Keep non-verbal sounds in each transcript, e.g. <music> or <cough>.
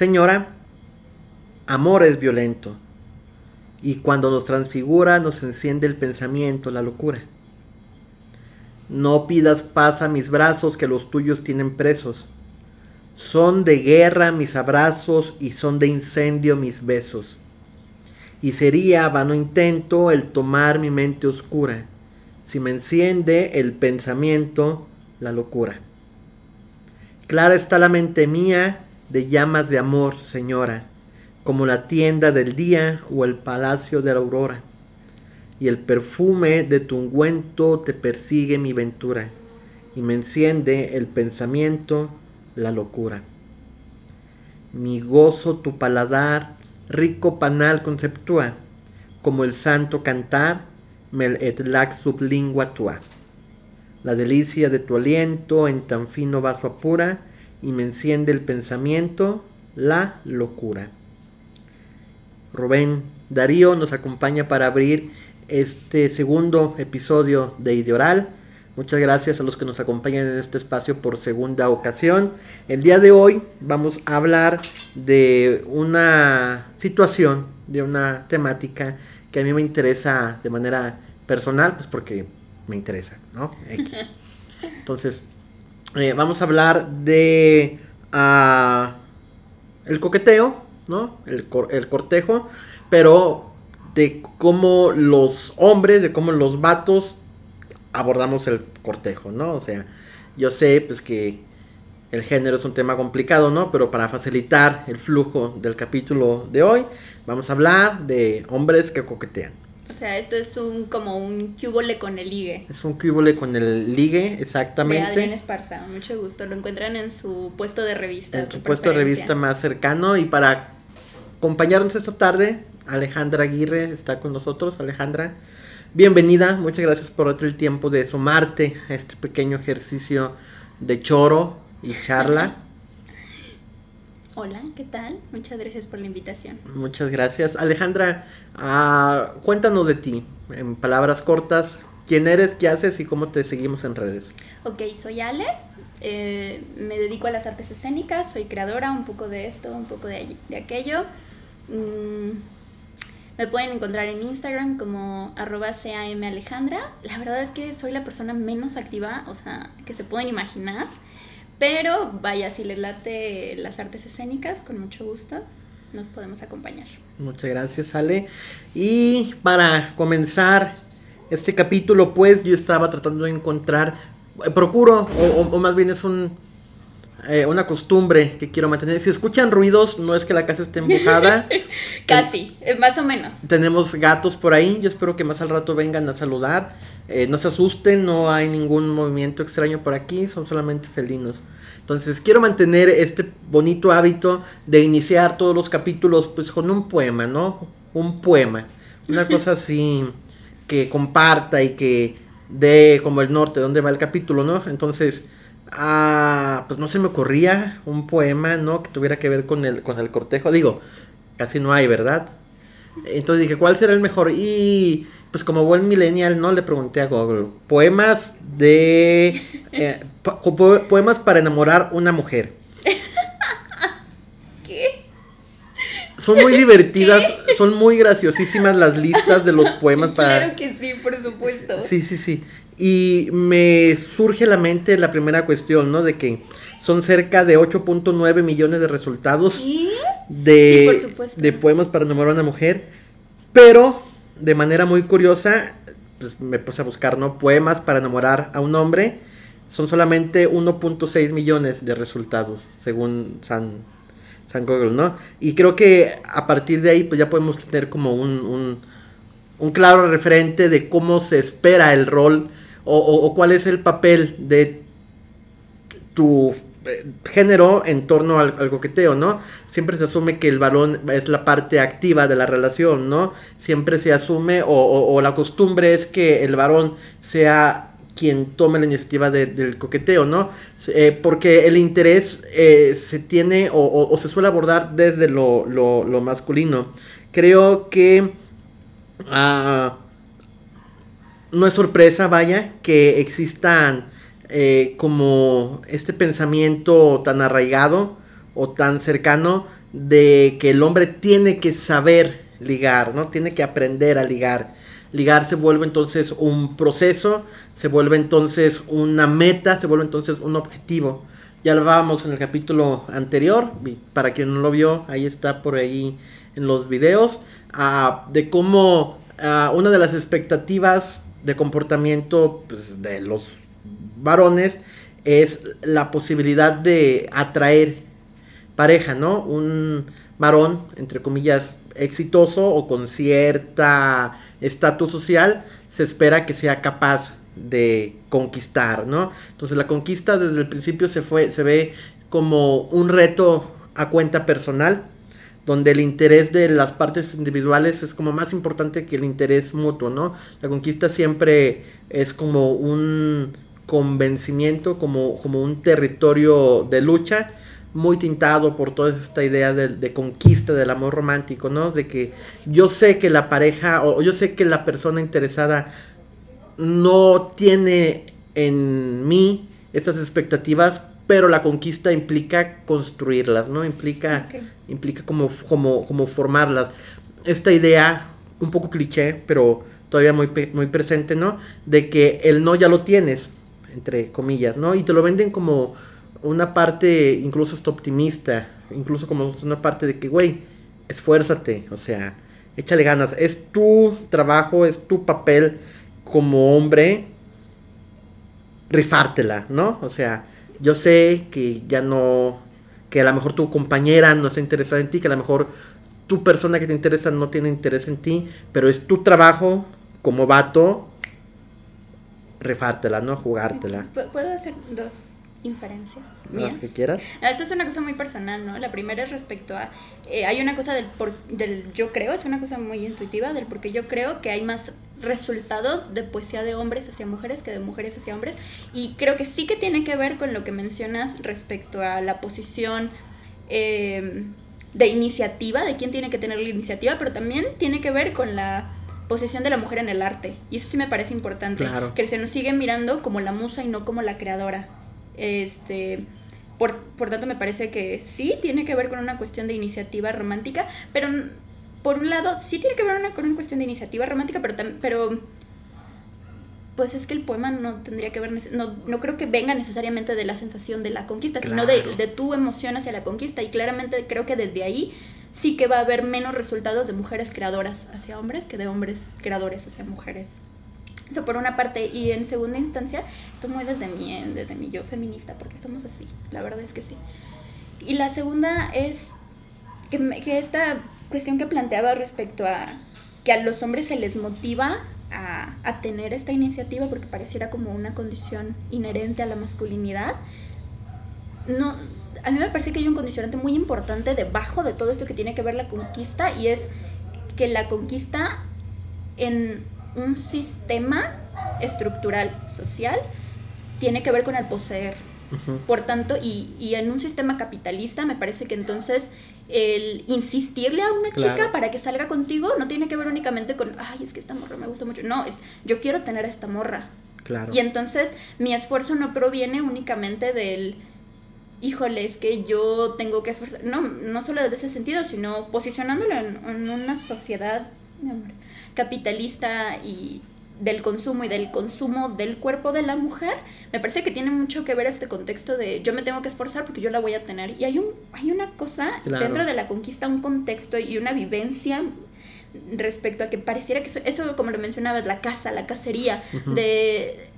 Señora, amor es violento. Y cuando nos transfigura nos enciende el pensamiento, la locura. No pidas paz a mis brazos que los tuyos tienen presos. Son de guerra mis abrazos y son de incendio mis besos. Y sería vano intento el tomar mi mente oscura, si me enciende el pensamiento, la locura. Clara está la mente mía de llamas de amor, señora, como la tienda del día o el palacio de la aurora. Y el perfume de tu ungüento te persigue mi ventura, y me enciende el pensamiento, la locura. Mi gozo tu paladar, rico panal conceptúa, como el santo cantar, mel et lac sublingua tua. La delicia de tu aliento en tan fino vaso apura, y me enciende el pensamiento, la locura. Rubén Darío nos acompaña para abrir este segundo episodio de Ideoral Muchas gracias a los que nos acompañan en este espacio por segunda ocasión. El día de hoy vamos a hablar de una situación, de una temática que a mí me interesa de manera personal, pues porque me interesa, ¿no? <laughs> Entonces, eh, vamos a hablar de uh, el coqueteo, ¿no? El, el cortejo, pero de cómo los hombres, de cómo los vatos abordamos el cortejo, ¿no? O sea, yo sé pues que el género es un tema complicado, ¿no? Pero para facilitar el flujo del capítulo de hoy, vamos a hablar de hombres que coquetean. O sea, esto es un como un cúbole con el ligue. Es un cúbole con el ligue, exactamente. De Adrián Esparza, mucho gusto. Lo encuentran en su puesto de revista. En su puesto de revista más cercano. Y para acompañarnos esta tarde, Alejandra Aguirre está con nosotros. Alejandra, Bienvenida, muchas gracias por el tiempo de sumarte a este pequeño ejercicio de choro y charla. <laughs> Hola, ¿qué tal? Muchas gracias por la invitación. Muchas gracias. Alejandra, uh, cuéntanos de ti, en palabras cortas, quién eres, qué haces y cómo te seguimos en redes. Ok, soy Ale, eh, me dedico a las artes escénicas, soy creadora, un poco de esto, un poco de, de aquello. Mm, me pueden encontrar en Instagram como arroba camalejandra. La verdad es que soy la persona menos activa, o sea, que se pueden imaginar. Pero vaya, si les late las artes escénicas, con mucho gusto nos podemos acompañar. Muchas gracias, Ale. Y para comenzar este capítulo, pues yo estaba tratando de encontrar, eh, procuro, o más bien es un eh, una costumbre que quiero mantener. Si escuchan ruidos, no es que la casa esté <laughs> empujada. Casi, eh, más o menos. Tenemos gatos por ahí, yo espero que más al rato vengan a saludar. Eh, no se asusten, no hay ningún movimiento extraño por aquí, son solamente felinos. Entonces quiero mantener este bonito hábito de iniciar todos los capítulos pues con un poema, ¿no? Un poema. Una <laughs> cosa así que comparta y que dé como el norte, donde va el capítulo, ¿no? Entonces Ah, pues no se me ocurría un poema, ¿no? Que tuviera que ver con el, con el cortejo. Digo, casi no hay, ¿verdad? Entonces dije, ¿cuál será el mejor? Y pues como buen millennial, ¿no? Le pregunté a Google, poemas de... Eh, poemas para enamorar una mujer. <laughs> ¿Qué? Son muy divertidas, <laughs> son muy graciosísimas las listas de los <laughs> poemas para... Claro que sí, por supuesto. Sí, sí, sí. Y me surge a la mente la primera cuestión, ¿no? De que son cerca de 8.9 millones de resultados de, de poemas para enamorar a una mujer. Pero, de manera muy curiosa, pues me puse a buscar, ¿no? Poemas para enamorar a un hombre. Son solamente 1.6 millones de resultados, según San, San Google, ¿no? Y creo que a partir de ahí, pues ya podemos tener como un, un, un claro referente de cómo se espera el rol o, cuál es el papel de tu eh, género en torno al, coqueteo, ¿no? Siempre se asume que el varón es la parte activa de la relación, ¿no? Siempre se asume o, la costumbre es que el varón sea quien tome la iniciativa del coqueteo, ¿no? Eh, porque el interés eh, se tiene o, se suele abordar desde lo, masculino. Creo que... Ah, no es sorpresa, vaya, que existan eh, como este pensamiento tan arraigado o tan cercano de que el hombre tiene que saber ligar, ¿no? Tiene que aprender a ligar. Ligar se vuelve entonces un proceso, se vuelve entonces una meta, se vuelve entonces un objetivo. Ya lo hablábamos en el capítulo anterior, para quien no lo vio, ahí está por ahí en los videos, ah, de cómo ah, una de las expectativas de comportamiento pues, de los varones es la posibilidad de atraer pareja, ¿no? Un varón, entre comillas, exitoso o con cierta estatus social, se espera que sea capaz de conquistar, ¿no? Entonces la conquista desde el principio se fue, se ve como un reto a cuenta personal, donde el interés de las partes individuales es como más importante que el interés mutuo, ¿no? La conquista siempre es como un convencimiento, como, como un territorio de lucha, muy tintado por toda esta idea de, conquista del amor romántico, ¿no? De que yo sé que la pareja o yo sé que la persona interesada no tiene en mí estas expectativas, pero la conquista implica construirlas, ¿no? Implica, implica como, como, como formarlas. Esta idea, un poco cliché, pero todavía muy, muy presente, ¿no? De que el no ya lo tienes, entre comillas, ¿no? Y te lo venden como una parte incluso hasta optimista, incluso como una parte de que, güey, esfuérzate, o sea, échale ganas, es tu trabajo, es tu papel como hombre rifártela, ¿no? O sea, yo sé que ya no, que a lo mejor tu compañera no está interesada en ti, que a lo mejor tu persona que te interesa no tiene interés en ti, pero es tu trabajo como vato rifártela, ¿no? Jugártela. ¿Puedo hacer dos inferencia. Las que quieras. Esto es una cosa muy personal, ¿no? La primera es respecto a. Eh, hay una cosa del, por, del yo creo, es una cosa muy intuitiva, del porque yo creo que hay más resultados de poesía de hombres hacia mujeres que de mujeres hacia hombres. Y creo que sí que tiene que ver con lo que mencionas respecto a la posición. Eh, de iniciativa, de quién tiene que tener la iniciativa, pero también tiene que ver con la posición de la mujer en el arte. Y eso sí me parece importante. Que se nos sigue mirando como la musa y no como la creadora. Este, por, por tanto, me parece que sí tiene que ver con una cuestión de iniciativa romántica, pero por un lado, sí tiene que ver con una cuestión de iniciativa romántica, pero, pero pues es que el poema no tendría que ver, no, no creo que venga necesariamente de la sensación de la conquista, sino de, de, tu emoción hacia la conquista. Y claramente creo que desde ahí sí que va a haber menos resultados de mujeres creadoras hacia hombres que de hombres creadores hacia mujeres eso por una parte. Y en segunda instancia, esto muy desde mí, desde mi yo feminista, porque somos así. La verdad es que sí. Y la segunda es que, que esta cuestión que planteaba respecto a que a los hombres se les motiva a, a, tener esta iniciativa porque pareciera como una condición inherente a la masculinidad. No, a mí me parece que hay un condicionante muy importante debajo de todo esto que tiene que ver la conquista y es que la conquista en un sistema estructural social tiene que ver con el poseer. Por tanto, y, en un sistema capitalista me parece que entonces el insistirle a una chica para que salga contigo no tiene que ver únicamente con, ay, es que esta morra me gusta mucho. No, es, yo quiero tener a esta morra. Claro. Y entonces mi esfuerzo no proviene únicamente del, híjole, es que yo tengo que esforzar. No, no solo desde ese sentido, sino posicionándolo en, en una sociedad capitalista y del consumo y del consumo del cuerpo de la mujer, me parece que tiene mucho que ver este contexto de yo me tengo que esforzar porque yo la voy a tener. Y hay, un, hay una cosa dentro de la conquista, un contexto y una vivencia respecto a que pareciera que eso, como lo mencionabas, la casa, la cacería, de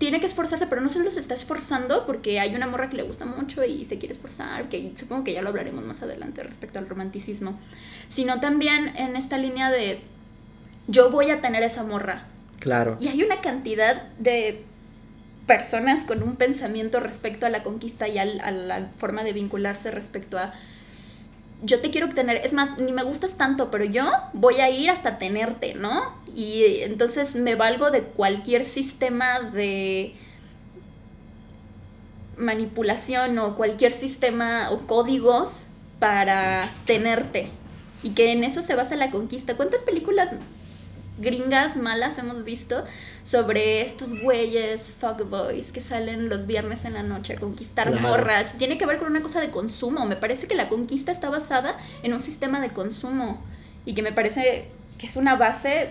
tiene que esforzarse, pero no solo se está esforzando porque hay una morra que le gusta mucho y se quiere esforzar, que supongo que ya lo hablaremos más adelante respecto al romanticismo, sino también en esta línea de yo voy a tener esa morra. Claro. Y hay una cantidad de personas con un pensamiento respecto a la conquista y a la forma de vincularse respecto a yo te quiero tener, es más, ni me gustas tanto, pero yo voy a ir hasta tenerte, ¿no? Y entonces me valgo de cualquier sistema de manipulación o cualquier sistema o códigos para tenerte. Y que en eso se basa la conquista. ¿Cuántas películas gringas malas hemos visto sobre estos güeyes fuckboys que salen los viernes en la noche a conquistar morras. Tiene que ver con una cosa de consumo. Me parece que la conquista está basada en un sistema de consumo y que me parece que es una base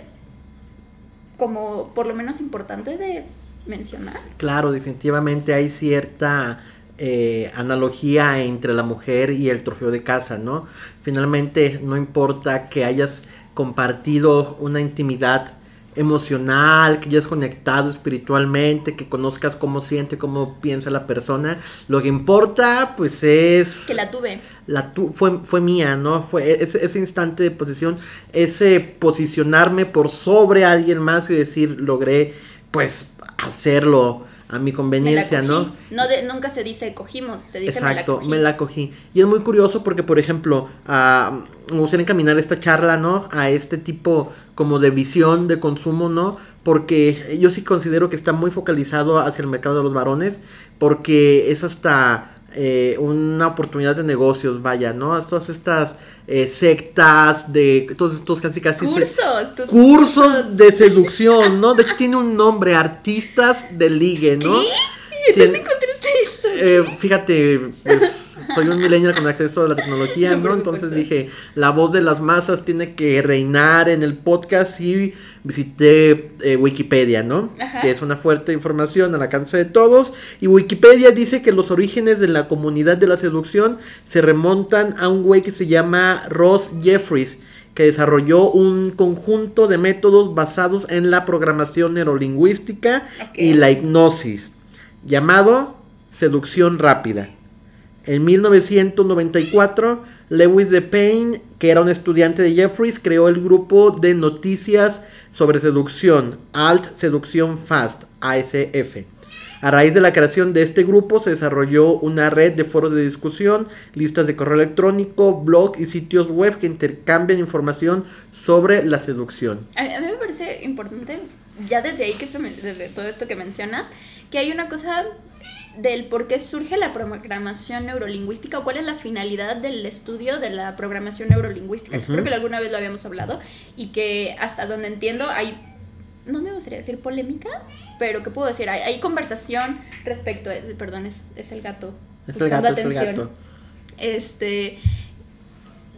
como por lo menos importante de mencionar. Claro, definitivamente hay cierta eh, analogía entre la mujer y el trofeo de casa, ¿no? Finalmente no importa que hayas compartido una intimidad emocional, que hayas conectado espiritualmente, que conozcas cómo siente, cómo piensa la persona. Lo que importa, pues es... Que la tuve. La tu fue, fue mía, ¿no? Fue e-, ese, ese instante de posición, ese posicionarme por sobre alguien más y decir, logré, pues, hacerlo a mi conveniencia, ¿no? No de, nunca se dice cogimos, se dice Exacto, me la cogí. Y es muy curioso porque, por ejemplo, uh, me gustaría encaminar esta charla, ¿no? A este tipo como de visión de consumo, ¿no? Porque yo sí considero que está muy focalizado hacia el mercado de los varones, porque es hasta eh, una oportunidad de negocios, vaya, ¿no? Todas estas eh, sectas de todos estos casi casi cursos, cursos de seducción, ¿no? De hecho <laughs> tiene un nombre, artistas de ligue, ¿no? ¿Qué? ¿Dónde encontraste eso? Eh, fíjate, pues soy un millennial con acceso a la tecnología, ¿no? Entonces dije, la voz de las masas tiene que reinar en el podcast y visité eh, Wikipedia, ¿no? Que es una fuerte información al alcance de todos. Y Wikipedia dice que los orígenes de la comunidad de la seducción se remontan a un güey que se llama Ross Jeffries que desarrolló un conjunto de métodos basados en la programación neurolingüística y la hipnosis, llamado seducción rápida. En 1994, Lewis de Payne, que era un estudiante de Jeffries, creó el grupo de noticias sobre seducción, Alt Seducción Fast, ASF. A raíz de la creación de este grupo se desarrolló una red de foros de discusión, listas de correo electrónico, blog y sitios web que intercambian información sobre la seducción. A mí, me parece importante, ya desde ahí que desde todo esto que mencionas, que hay una cosa del por qué surge la programación neurolingüística o cuál es la finalidad del estudio de la programación neurolingüística. Creo que alguna vez lo habíamos hablado y que hasta donde entiendo hay, no me gustaría decir polémica, pero ¿qué puedo decir? Hay, conversación respecto, a, perdón, es, el gato. Es el gato, atención. es el gato. Este,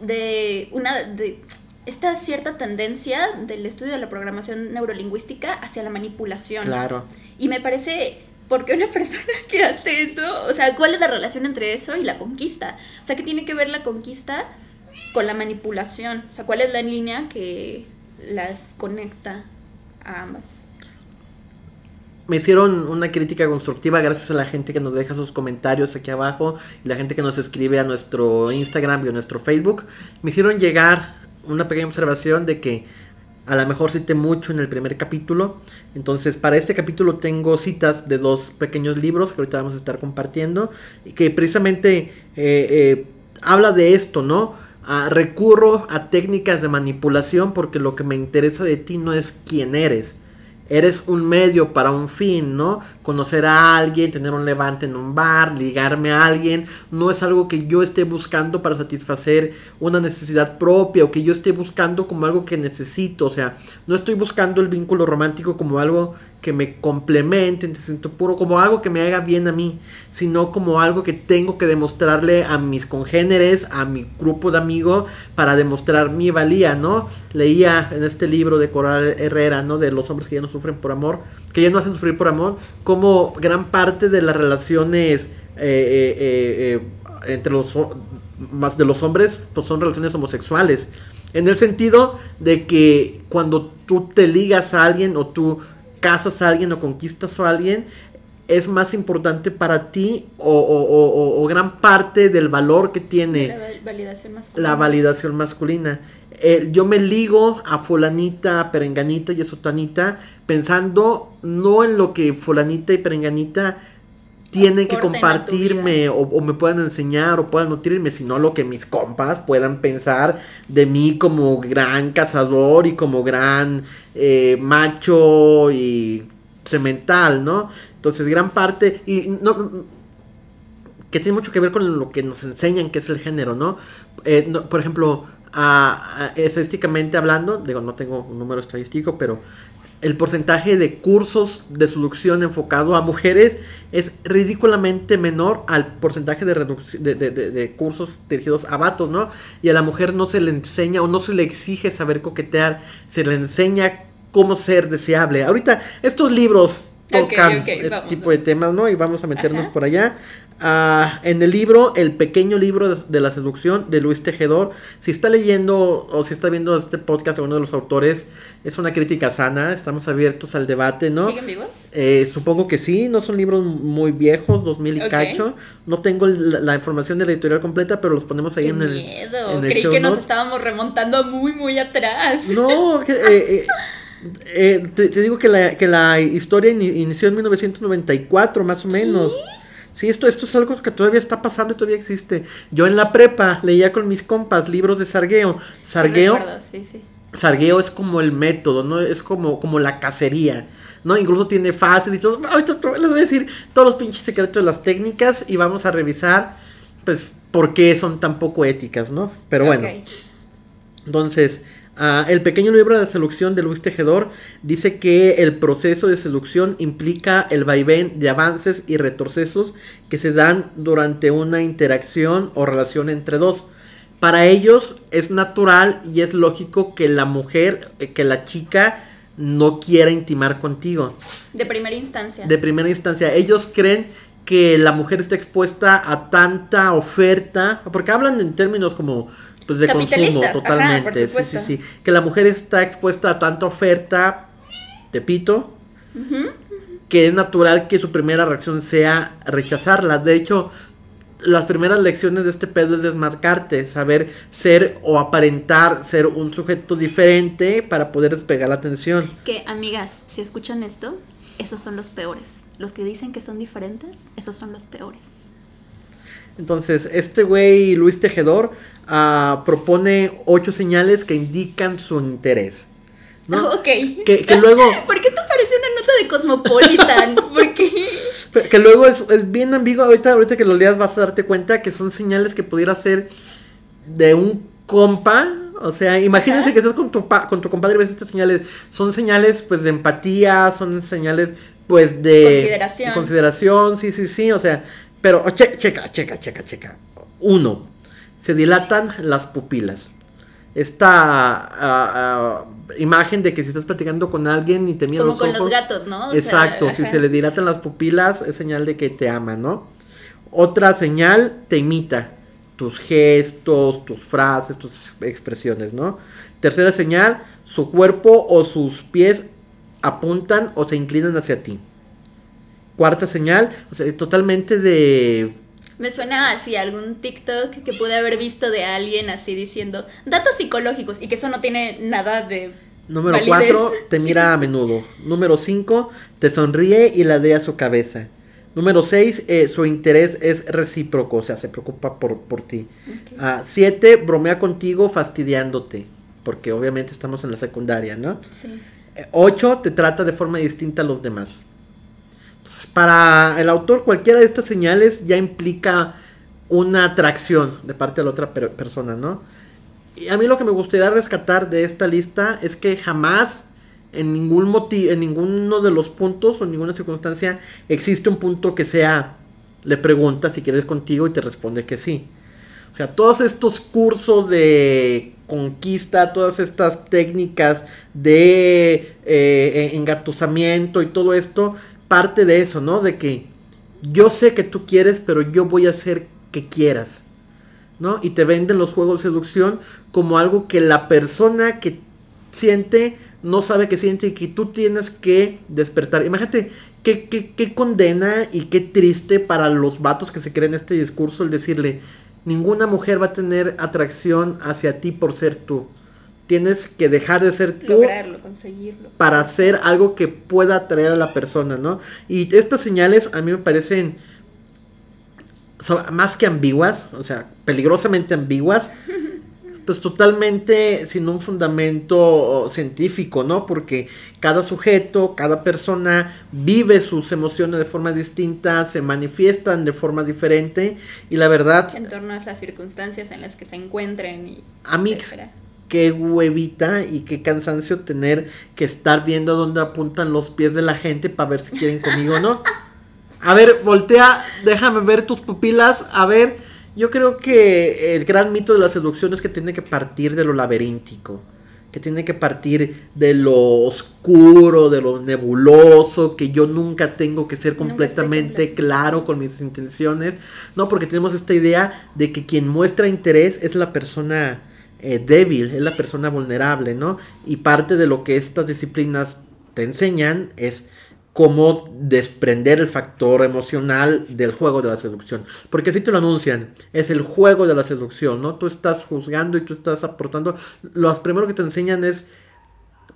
de una, de esta cierta tendencia del estudio de la programación neurolingüística hacia la manipulación. Claro. Y me parece porque una <laughs> persona que hace eso, o sea, ¿cuál es la relación entre eso y la conquista? O sea, ¿qué tiene que ver la conquista con la manipulación? O sea, ¿cuál es la línea que las conecta a ambas? Me hicieron una crítica constructiva gracias a la gente que nos deja sus comentarios aquí abajo y la gente que nos escribe a nuestro Instagram y a nuestro Facebook. Me hicieron llegar una pequeña observación de que a lo mejor cité mucho en el primer capítulo. Entonces, para este capítulo tengo citas de dos pequeños libros que ahorita vamos a estar compartiendo. Y que precisamente eh, eh, habla de esto, ¿no? Ah, recurro a técnicas de manipulación porque lo que me interesa de ti no es quién eres, eres un medio para un fin, ¿no? Conocer a alguien, tener un levante en un bar, ligarme a alguien, no es algo que yo esté buscando para satisfacer una necesidad propia o que yo esté buscando como algo que necesito, o sea, no estoy buscando el vínculo romántico como algo que me complemente en siento puro, como algo que me haga bien a mí, sino como algo que tengo que demostrarle a mis congéneres, a mi grupo de amigos, para demostrar mi valía, ¿no? Leía en este libro de Coral Herrera, ¿no? De los hombres que ya no sufren por amor, que ya no hacen sufrir por amor, como gran parte de las relaciones eh, eh, eh, entre los más de los hombres, pues son relaciones homosexuales. En el sentido de que cuando tú te ligas a alguien o tú casas a alguien o conquistas a alguien, es más importante para ti o, gran parte del valor que tiene la validación masculina. La validación masculina. yo me ligo a fulanita, perenganita y a sotanita pensando no en lo que fulanita y perenganita tienen que compartirme o, me puedan enseñar o puedan nutrirme, sino lo que mis compas puedan pensar de mí como gran cazador y como gran eh, macho y semental, ¿no? Entonces, gran parte, y no, que tiene mucho que ver con lo que nos enseñan que es el género, ¿no? Eh, por ejemplo, estadísticamente hablando, digo, no tengo un número estadístico, pero el porcentaje de cursos de seducción enfocado a mujeres es ridículamente menor al porcentaje de, de, de, cursos dirigidos a vatos, ¿no? Y a la mujer no se le enseña o no se le exige saber coquetear, se le enseña cómo ser deseable. Ahorita estos libros tocan este tipo de temas, ¿no? Y vamos a meternos por allá. Ah, en el libro, el pequeño libro de, la seducción de Luis Tejedor, si está leyendo o si está viendo este podcast de uno de los autores, es una crítica sana, estamos abiertos al debate, ¿no? ¿Siguen vivos? Eh, supongo que sí, no son libros muy viejos, 2000 y cacho. No tengo la, información de la editorial completa, pero los ponemos ahí en el, miedo. Creí que nos estábamos remontando muy, muy atrás. No, eh, eh, <laughs> eh, te, digo que la, que la historia inició en 1994, más o menos. ¿Sí? esto, esto es algo que todavía está pasando y todavía existe. Yo en la prepa leía con mis compas libros de Sargueo. Sargueo. Sargueo es como el método, ¿no? Es como, como la cacería, ¿no? Incluso tiene fases y todo. Ahorita les voy a decir todos los pinches secretos de las técnicas y vamos a revisar, pues, por qué son tan poco éticas, ¿no? Pero bueno. Entonces, Ah, el pequeño libro de seducción de Luis Tejedor dice que el proceso de seducción implica el vaivén de avances y retrocesos que se dan durante una interacción o relación entre dos. Para ellos es natural y es lógico que la mujer, eh, que la chica no quiera intimar contigo. De primera instancia. De primera instancia. Ellos creen que la mujer está expuesta a tanta oferta, porque hablan en términos como pues de consumo totalmente. sí, sí, sí. Que la mujer está expuesta a tanta oferta de pito que es natural que su primera reacción sea rechazarla. De hecho, las primeras lecciones de este pedo es desmarcarte, saber ser o aparentar ser un sujeto diferente para poder despegar la atención. Que amigas, si escuchan esto, esos son los peores. Los que dicen que son diferentes, esos son los peores. Entonces, este güey, Luis Tejedor, uh, propone ocho señales que indican su interés. ¿no? <laughs> Ok. Que, que, luego. <laughs> ¿Por qué te parece una nota de Cosmopolitan? <laughs> ¿Por qué? Que luego es, es, bien ambiguo. Ahorita, ahorita que lo leas vas a darte cuenta que son señales que pudiera ser de un compa. O sea, imagínense que estás con tu, con tu compadre y ves estas señales. Son señales, pues, de empatía, son señales, pues, de. Consideración. Consideración, sí, sí, sí. O sea, pero, checa, checa, checa, checa. Uno, se dilatan las pupilas. Esta ah, ah, imagen de que si estás platicando con alguien y te mira Como con los gatos, ¿no? exacto, si se le dilatan las pupilas es señal de que te ama, ¿no? Otra señal, te imita tus gestos, tus frases, tus expresiones, ¿no? Tercera señal, su cuerpo o sus pies apuntan o se inclinan hacia ti. Cuarta señal, o sea, totalmente de me suena así algún TikTok que pude haber visto de alguien así diciendo datos psicológicos y que eso no tiene nada de... Número 4, <laughs> te mira a menudo. Número 5, te sonríe y ladea su cabeza. Número 6, eh, su interés es recíproco, o sea, se preocupa por, por ti. 7, ah, bromea contigo fastidiándote, porque obviamente estamos en la secundaria, ¿no? Sí. 8, te trata de forma distinta a los demás para el autor cualquiera de estas señales ya implica una atracción de parte de la otra persona, ¿no? Y a mí lo que me gustaría rescatar de esta lista es que jamás en ningún motivo, en ninguno de los puntos o en ninguna circunstancia existe un punto que sea le pregunta si quieres contigo y te responde que sí. O sea, todos estos cursos de conquista, todas estas técnicas de eh, engatusamiento y todo esto parte de eso, ¿no? De que yo sé que tú quieres, pero yo voy a hacer que quieras, ¿no? Y te venden los juegos de seducción como algo que la persona que siente no sabe que siente y que tú tienes que despertar. Imagínate qué, qué, qué condena y qué triste para los vatos que se creen este discurso el decirle, ninguna mujer va a tener atracción hacia ti por ser tú tienes que dejar de ser tú Lograrlo, conseguirlo. para hacer algo que pueda atraer a la persona, ¿no? Y estas señales a mí me parecen más que ambiguas, o sea, peligrosamente ambiguas, <laughs> pues totalmente sin un fundamento científico, ¿no? Porque cada sujeto, cada persona vive sus emociones de forma distinta, se manifiestan de forma diferente y la verdad... En torno a las circunstancias en las que se encuentren y... A mí, qué huevita y qué cansancio tener que estar viendo dónde apuntan los pies de la gente para ver si quieren conmigo o no. A ver, voltea, déjame ver tus pupilas, a ver yo creo que el gran mito de la seducción es que tiene que partir de lo laberíntico, que tiene que partir de lo oscuro, de lo nebuloso, que yo nunca tengo que ser completamente claro con mis intenciones, no, porque tenemos esta idea de que quien muestra interés es la persona eh, débil, es la persona vulnerable, ¿no? Y parte de lo que estas disciplinas te enseñan es cómo desprender el factor emocional del juego de la seducción. Porque así te lo anuncian, es el juego de la seducción, ¿no? Tú estás juzgando y tú estás aportando. Lo primero que te enseñan es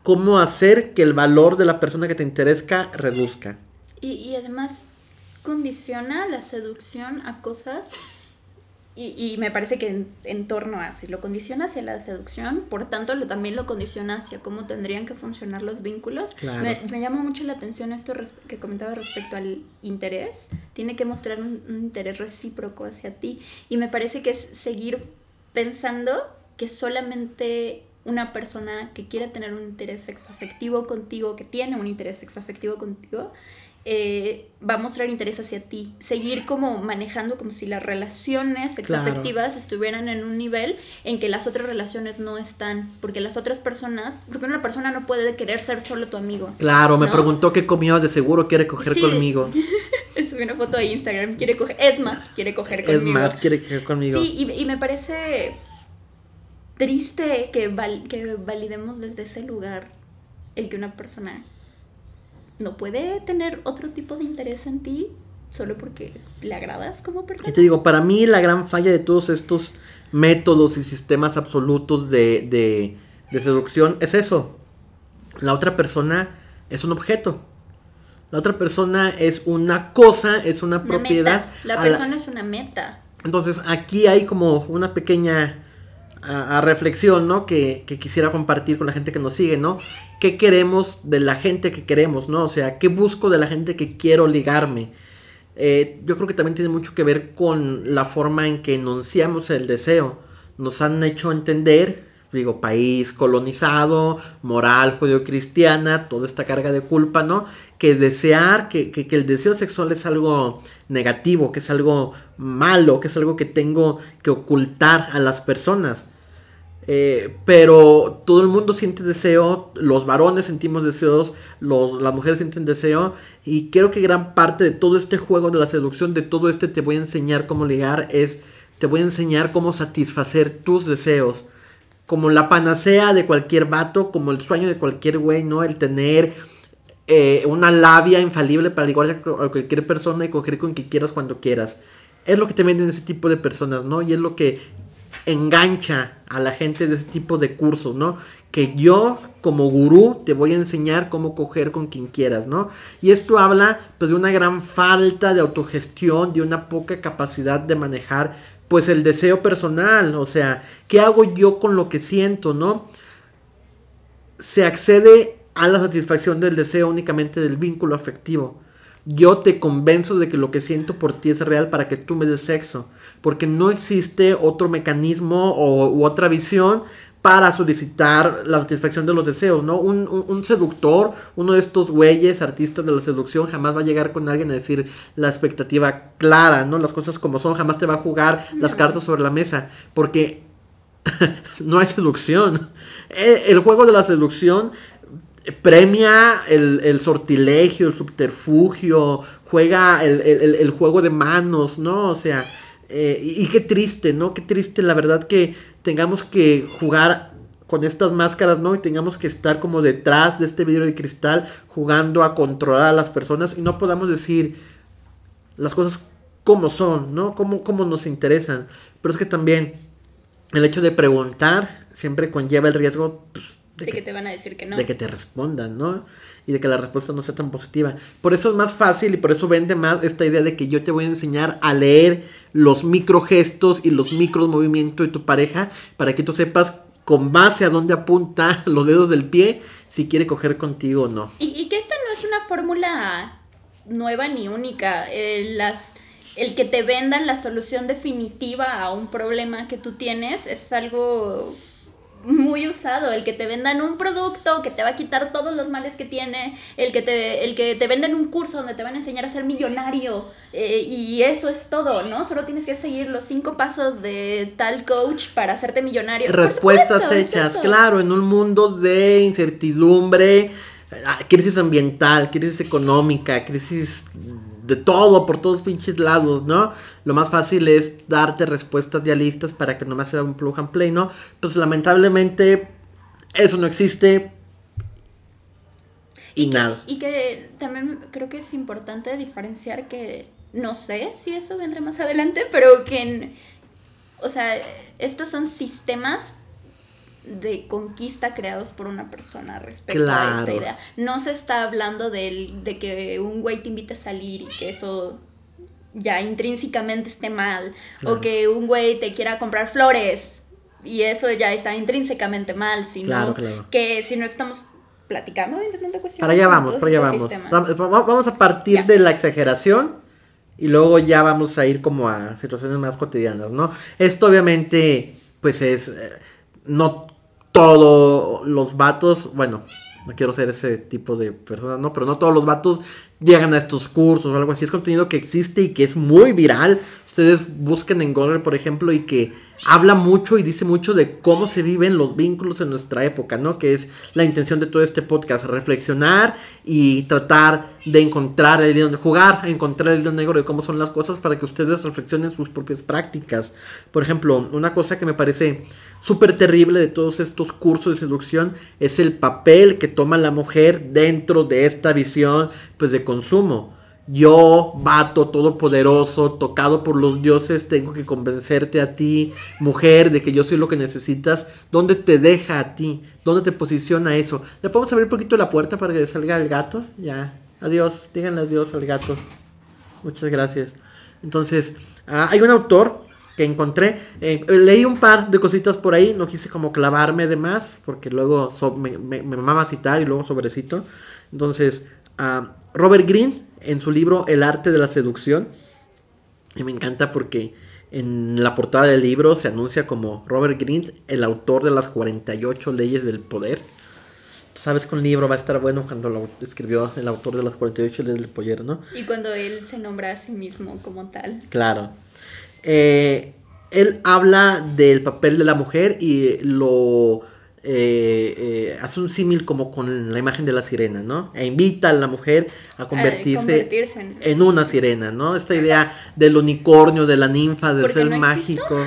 cómo hacer que el valor de la persona que te interesa reduzca. Y, y además condiciona la seducción a cosas y, me parece que en, torno a, si lo condiciona hacia la seducción, por tanto lo, también lo condiciona hacia cómo tendrían que funcionar los vínculos. Me, me, llama mucho la atención esto que comentaba respecto al interés. Tiene que mostrar un, interés recíproco hacia ti. Y me parece que es seguir pensando que solamente una persona que quiere tener un interés sexoafectivo contigo, que tiene un interés sexoafectivo contigo, eh, va a mostrar interés hacia ti. Seguir como manejando como si las relaciones sexoafectivas estuvieran en un nivel en que las otras relaciones no están. Porque las otras personas, porque una persona no puede querer ser solo tu amigo. Claro, me preguntó qué comió, de seguro quiere coger conmigo. <laughs> Subí una foto de Instagram, quiere coger, es más, quiere coger conmigo. Es más, quiere coger conmigo. Sí, y, me parece triste que, que validemos desde ese lugar el que una persona no puede tener otro tipo de interés en ti solo porque le agradas como persona. Y te digo, para mí la gran falla de todos estos métodos y sistemas absolutos de, seducción es eso. La otra persona es un objeto. La otra persona es una cosa, es una, propiedad. La persona es una meta. Entonces aquí hay como una pequeña a, reflexión, ¿no? Que, quisiera compartir con la gente que nos sigue, ¿no? ¿Qué queremos de la gente que queremos, ¿no? O sea, ¿qué busco de la gente que quiero ligarme? Eh, yo creo que también tiene mucho que ver con la forma en que enunciamos el deseo. Nos han hecho entender, digo, país colonizado, moral judeocristiana, toda esta carga de culpa, ¿no? Que desear, que, que, el deseo sexual es algo negativo, que es algo malo, que es algo que tengo que ocultar a las personas. Eh, pero todo el mundo siente deseo, los varones sentimos deseos, los, las mujeres sienten deseo y creo que gran parte de todo este juego de la seducción, de todo este te voy a enseñar cómo ligar, es te voy a enseñar cómo satisfacer tus deseos. Como la panacea de cualquier vato, como el sueño de cualquier güey, ¿no? El tener eh, una labia infalible para ligar a cualquier persona y coger con quien quieras cuando quieras. Es lo que te venden ese tipo de personas, ¿no? Y es lo que engancha a la gente de ese tipo de cursos, ¿no? Que yo como gurú te voy a enseñar cómo coger con quien quieras, ¿no? Y esto habla pues de una gran falta de autogestión, de una poca capacidad de manejar pues el deseo personal, o sea, ¿qué hago yo con lo que siento, ¿no? Se accede a la satisfacción del deseo únicamente del vínculo afectivo yo te convenzo de que lo que siento por ti es real para que tú me des sexo. Porque no existe otro mecanismo o, u otra visión para solicitar la satisfacción de los deseos, ¿no? Un, seductor, uno de estos güeyes, artistas de la seducción, jamás va a llegar con alguien a decir la expectativa clara, ¿no? Las cosas como son, jamás te va a jugar las cartas sobre la mesa, porque <laughs> no hay seducción. Eh, el juego de la seducción premia el, sortilegio, el subterfugio, juega el, juego de manos, ¿no? O sea, eh, y, qué triste, ¿no? Qué triste, la verdad que tengamos que jugar con estas máscaras, ¿no? Y tengamos que estar como detrás de este vidrio de cristal jugando a controlar a las personas y no podamos decir las cosas como son, ¿no? Como, como nos interesan. Pero es que también el hecho de preguntar siempre conlleva el riesgo pues, de, que, te van a decir que no. De que te respondan, ¿no? Y de que la respuesta no sea tan positiva. Por eso es más fácil y por eso vende más esta idea de que yo te voy a enseñar a leer los microgestos y los micro movimientos de tu pareja para que tú sepas con base a dónde apunta <laughs> los dedos del pie si quiere coger contigo o no. Y, que esta no es una fórmula nueva ni única. Eh, las el que te vendan la solución definitiva a un problema que tú tienes es algo muy usado, el que te vendan un producto que te va a quitar todos los males que tiene, el que te, el que te vendan un curso donde te van a enseñar a ser millonario eh, y eso es todo, ¿no? Solo tienes que seguir los cinco pasos de tal coach para hacerte millonario. Respuestas hechas, claro, en un mundo de incertidumbre, ah, crisis ambiental, crisis económica, crisis de todo, por todos pinches lados, ¿no? Lo más fácil es darte respuestas ya listas para que nomás sea un plug and play, ¿no? Entonces, lamentablemente, eso no existe. Y, nada. y que también creo que es importante diferenciar que no sé si eso vendrá más adelante, pero que, o sea, estos son sistemas de conquista creados por una persona respecto a esta idea. No se está hablando de, de que un güey te invite a salir y que eso ya intrínsecamente esté mal. O que un güey te quiera comprar flores y eso ya está intrínsecamente mal, sino que si no estamos platicando, intentando cuestionar. Para allá vamos, para allá vamos. Vamos a partir de la exageración y luego ya vamos a ir como a situaciones más cotidianas, ¿no? Esto obviamente, pues es... Eh, no todos los vatos, bueno, no quiero ser ese tipo de persona, no, pero no todos los vatos llegan a estos cursos o algo así. Es contenido que existe y que es muy viral. Ustedes busquen en Google, por ejemplo, y que habla mucho y dice mucho de cómo se viven los vínculos en nuestra época, ¿no? Que es la intención de todo este podcast, reflexionar y tratar de encontrar el hilo, jugar a encontrar el hilo negro de cómo son las cosas para que ustedes reflexionen sus propias prácticas. Por ejemplo, una cosa que me parece súper terrible de todos estos cursos de seducción es el papel que toma la mujer dentro de esta visión, pues, de consumo yo, vato todopoderoso, tocado por los dioses, tengo que convencerte a ti, mujer, de que yo soy lo que necesitas. ¿Dónde te deja a ti? ¿Dónde te posiciona eso? ¿Le podemos abrir un poquito la puerta para que salga el gato? Ya. Adiós. Díganle adiós al gato. Muchas gracias. Entonces, ah, hay un autor que encontré. Eh, leí un par de cositas por ahí. No quise como clavarme de más. Porque luego me, me, mama citar y luego sobrecito. Entonces, uh, Robert Greene en su libro El arte de la seducción. Y me encanta porque en la portada del libro se anuncia como Robert Greene, el autor de las 48 leyes del poder. Sabes que un libro va a estar bueno cuando lo escribió el autor de las 48 leyes del poder, ¿no? Y cuando él se nombra a sí mismo como tal. Claro. Eh, él habla del papel de la mujer y lo eh, eh, hace un símil como con la imagen de la sirena, ¿no? E invita a la mujer a convertirse, en... una sirena, ¿no? Esta idea del unicornio, de la ninfa, del ser mágico.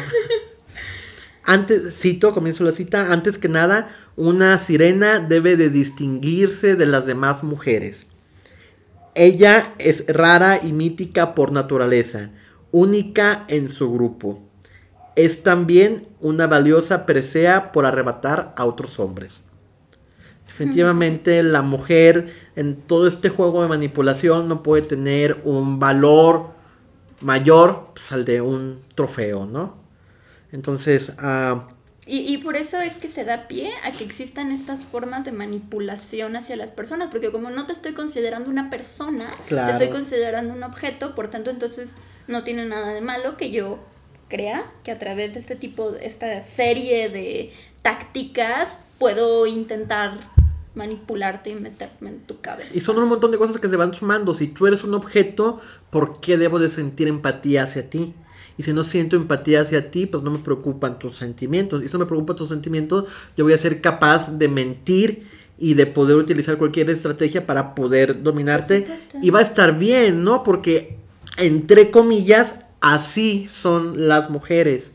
Antes, cito, comienzo la cita, antes que nada, una sirena debe de distinguirse de las demás mujeres. Ella es rara y mítica por naturaleza, única en su grupo es también una valiosa presea por arrebatar a otros hombres. Definitivamente la mujer en todo este juego de manipulación no puede tener un valor mayor pues, al de un trofeo, ¿no? Entonces... Uh, y, por eso es que se da pie a que existan estas formas de manipulación hacia las personas, porque como no te estoy considerando una persona, te estoy considerando un objeto, por tanto entonces no tiene nada de malo que yo crea que a través de este tipo, esta serie de tácticas, puedo intentar manipularte y meterme en tu cabeza. Y son un montón de cosas que se van sumando. Si tú eres un objeto, ¿por qué debo de sentir empatía hacia ti? Y si no siento empatía hacia ti, pues no me preocupan tus sentimientos. Y si no me preocupan tus sentimientos, yo voy a ser capaz de mentir y de poder utilizar cualquier estrategia para poder dominarte. Y va a estar bien, ¿no? Porque, entre comillas, así son las mujeres.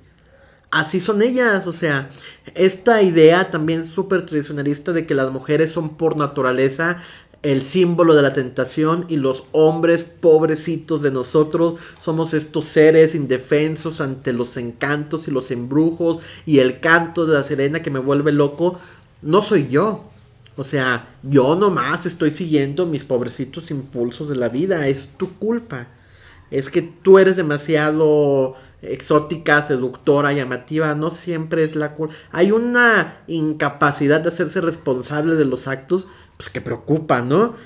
Así son ellas, o sea, esta idea también súper tradicionalista de que las mujeres son por naturaleza el símbolo de la tentación y los hombres pobrecitos de nosotros somos estos seres indefensos ante los encantos y los embrujos y el canto de la sirena que me vuelve loco. no soy yo. O sea, yo nomás estoy siguiendo mis pobrecitos impulsos de la vida, es tu culpa. Es que tú eres demasiado exótica, seductora, llamativa, no siempre es la culpa. Hay una incapacidad de hacerse responsable de los actos, pues que preocupa, ¿no?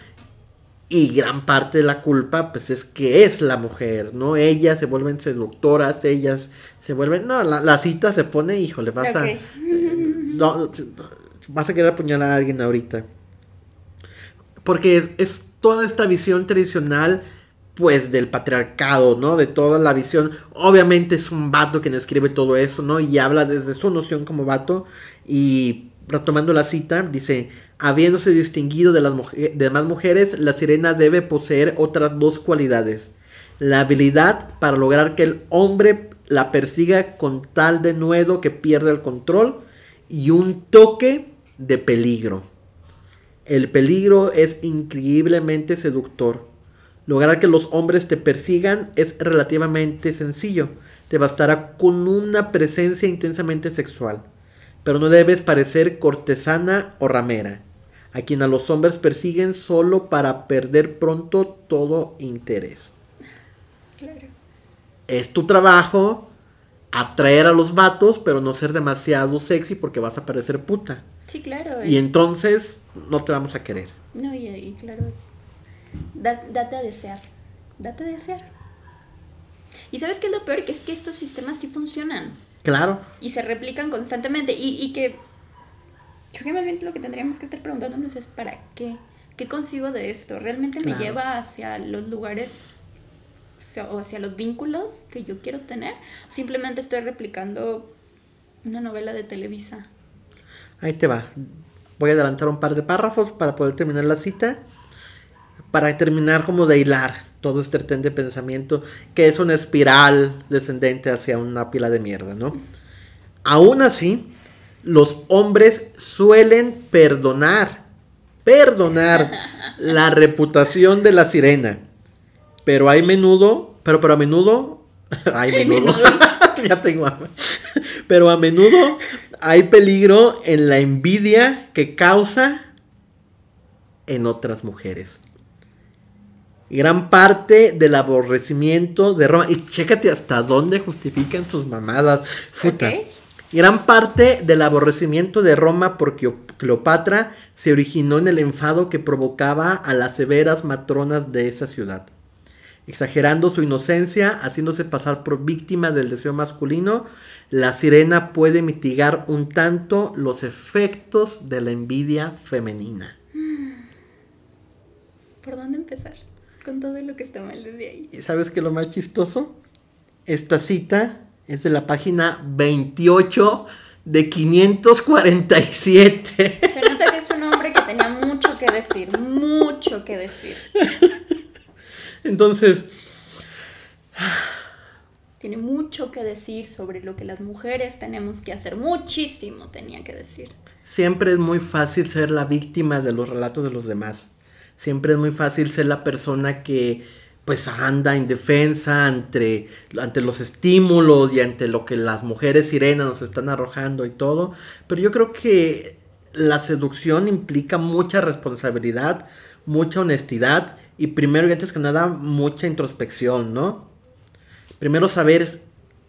Y gran parte de la culpa, pues es que es la mujer, ¿no? Ellas se vuelven seductoras, ellas se vuelven... No, la, cita se pone, híjole, vas a... no, vas a querer apuñalar a alguien ahorita. Porque es, toda esta visión tradicional, pues, del patriarcado, ¿no? De toda la visión. Obviamente es un vato quien escribe todo eso, ¿no? Y habla desde su noción como vato. Y retomando la cita, dice, habiéndose distinguido de las de demás mujeres, la sirena debe poseer otras dos cualidades. La habilidad para lograr que el hombre la persiga con tal de nuevo que pierda el control y un toque de peligro. El peligro es increíblemente seductor. Lograr que los hombres te persigan es relativamente sencillo. Te bastará con una presencia intensamente sexual. Pero no debes parecer cortesana o ramera, a quien a los hombres persiguen solo para perder pronto todo interés. Es tu trabajo atraer a los vatos, pero no ser demasiado sexy porque vas a parecer puta. Sí, claro. Y entonces no te vamos a querer. No, y, claro, date a desear. Date a desear. Y sabes qué es lo peor, que es que estos sistemas sí funcionan. Claro. Y se replican constantemente. Y, y que creo que más bien lo que tendríamos que estar preguntándonos es ¿para qué? ¿Qué consigo de esto? ¿Realmente me lleva hacia los lugares o hacia los vínculos que yo quiero tener? Simplemente estoy replicando una novela de Televisa. Ahí te va. Voy a adelantar un par de párrafos para poder terminar la cita. Para terminar como de hilar todo este tren de pensamiento que es una espiral descendente hacia una pila de mierda, ¿no? Aún así, los hombres suelen perdonar, perdonar <laughs> la reputación de la sirena. Pero hay menudo, pero, pero a menudo, <laughs> hay menudo, <laughs> ya tengo Pero a menudo hay peligro en la envidia que causa en otras mujeres. Gran parte del aborrecimiento de Roma. Y chécate hasta dónde justifican sus mamadas. Gran parte del aborrecimiento de Roma por Cleopatra se originó en el enfado que provocaba a las severas matronas de esa ciudad. Exagerando su inocencia, haciéndose pasar por víctima del deseo masculino, la sirena puede mitigar un tanto los efectos de la envidia femenina. ¿Por dónde empezar? Con todo lo que está mal desde ahí. ¿Y sabes qué es lo más chistoso? Esta cita es de la página 28 de 547. Se nota que es un hombre que tenía mucho que decir, mucho que decir. Entonces, tiene mucho que decir sobre lo que las mujeres tenemos que hacer. Muchísimo tenía que decir. Siempre es muy fácil ser la víctima de los relatos de los demás. Siempre es muy fácil ser la persona que pues anda indefensa ante, ante los estímulos y ante lo que las mujeres sirenas nos están arrojando y todo. Pero yo creo que la seducción implica mucha responsabilidad, mucha honestidad y primero y antes que nada mucha introspección, ¿no? primero saber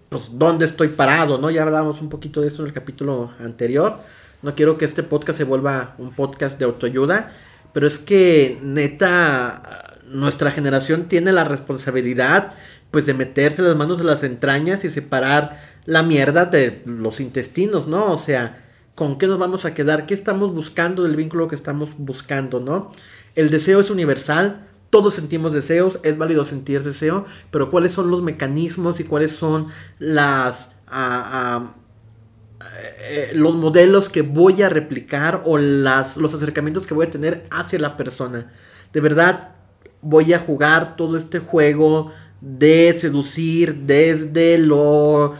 pues dónde estoy parado, ¿no? Ya hablábamos un poquito de esto en el capítulo anterior. No quiero que este podcast se vuelva un podcast de autoayuda, pero es que neta nuestra generación tiene la responsabilidad pues de meterse las manos en las entrañas y separar la mierda de los intestinos, ¿no? O sea, ¿con qué nos vamos a quedar? ¿Qué estamos buscando del vínculo que estamos buscando, ¿no? El deseo es universal, todos sentimos deseos, es válido sentir deseo, pero cuáles son los mecanismos y cuáles son las... Ah, eh, los modelos que voy a replicar o las, los acercamientos que voy a tener hacia la persona. De verdad, voy a jugar todo este juego de seducir desde lo,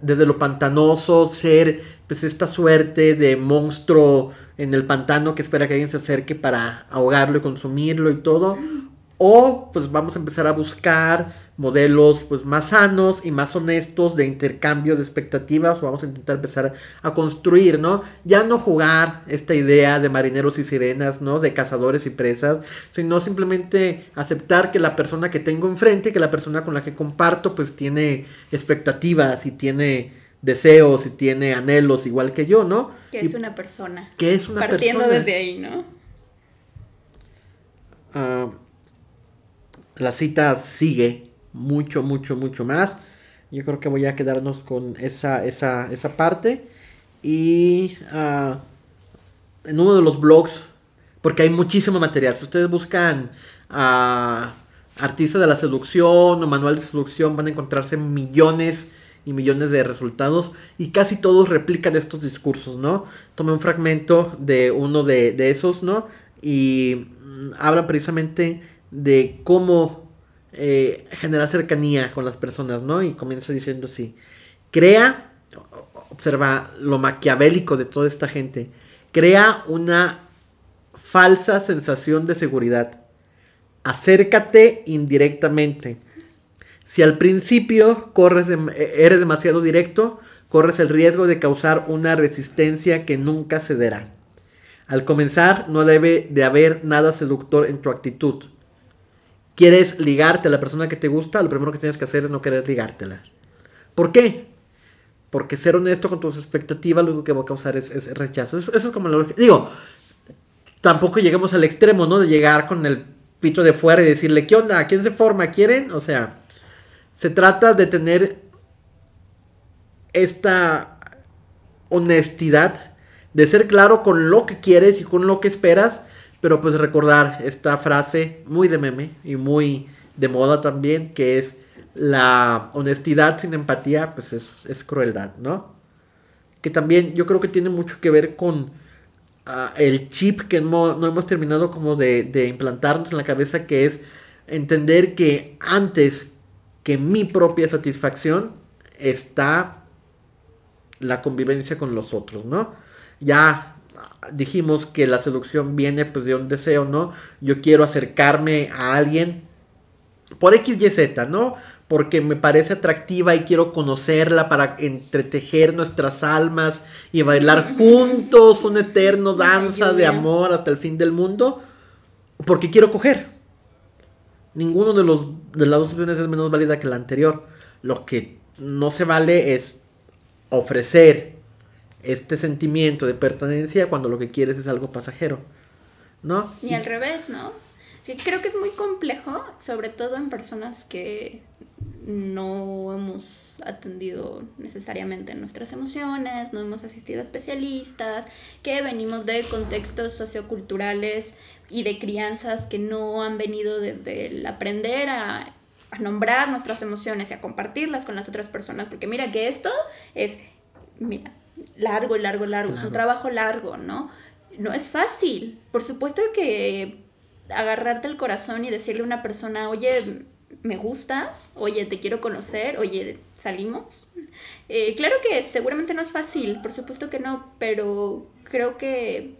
desde lo pantanoso, ser pues esta suerte de monstruo en el pantano que espera que alguien se acerque para ahogarlo y consumirlo y todo. O pues vamos a empezar a buscar modelos pues más sanos y más honestos de intercambios de expectativas o vamos a intentar empezar a construir, ¿no? Ya no jugar esta idea de marineros y sirenas, ¿no? De cazadores y presas, sino simplemente aceptar que la persona que tengo enfrente, que la persona con la que comparto pues tiene expectativas y tiene deseos y tiene anhelos igual que yo, ¿no? Que es una persona. Que es una Partiendo desde ahí, ¿no? Ah, la cita sigue mucho, mucho, mucho más. Yo creo que voy a quedarnos con esa, esa, esa parte. Y uh, en uno de los blogs, porque hay muchísimo material. Si ustedes buscan a uh, artista de la seducción o manual de seducción, van a encontrarse millones y millones de resultados y casi todos replican estos discursos, ¿no? Tomé un fragmento de uno de, de esos, ¿no? Y mm, hablan precisamente de cómo eh, generar cercanía con las personas, ¿no? Y comienza diciendo así, crea, observa lo maquiavélico de toda esta gente, crea una falsa sensación de seguridad. Acércate indirectamente. Si al principio corres eres demasiado directo, corres el riesgo de causar una resistencia que nunca cederá. Al comenzar no debe de haber nada seductor en tu actitud quieres ligarte a la persona que te gusta, lo primero que tienes que hacer es no querer ligártela. ¿Por qué? Porque ser honesto con tus expectativas lo único que va a causar es, rechazo. Eso, es como lo Digo, tampoco llegamos al extremo, ¿no? De llegar con el pito de fuera y decirle, ¿qué onda? quién se forma? ¿Quieren? O sea, se trata de tener esta honestidad, de ser claro con lo que quieres y con lo que esperas pero pues recordar esta frase muy de meme y muy de moda también, que es la honestidad sin empatía, pues es, crueldad, ¿no? Que también yo creo que tiene mucho que ver con ah, el chip que no, hemos terminado como de, de implantarnos en la cabeza, que es entender que antes que mi propia satisfacción está la convivencia con los otros, ¿no? Ya dijimos que la seducción viene pues de un deseo, ¿no? Yo quiero acercarme a alguien por X, Y, Z, ¿no? Porque me parece atractiva y quiero conocerla para entretejer nuestras almas y bailar <laughs> juntos una eterno danza de amor hasta el fin del mundo. Porque quiero coger. Ninguno de, los, de las dos opciones es menos válida que la anterior. Lo que no se vale es ofrecer este sentimiento de pertenencia cuando lo que quieres es algo pasajero, ¿no? Y al revés, ¿no? Sí, creo que es muy complejo, sobre todo en personas que no hemos atendido necesariamente nuestras emociones, no hemos asistido a especialistas, que venimos de contextos socioculturales y de crianzas que no han venido desde el aprender a, a nombrar nuestras emociones y a compartirlas con las otras personas, porque mira que esto es, mira, largo, largo, largo, es un trabajo largo, ¿no? No es fácil. Por supuesto que agarrarte el corazón y decirle a una persona, oye, me gustas, oye, te quiero conocer, oye, salimos. Eh, claro que seguramente no es fácil, por supuesto que no, pero creo que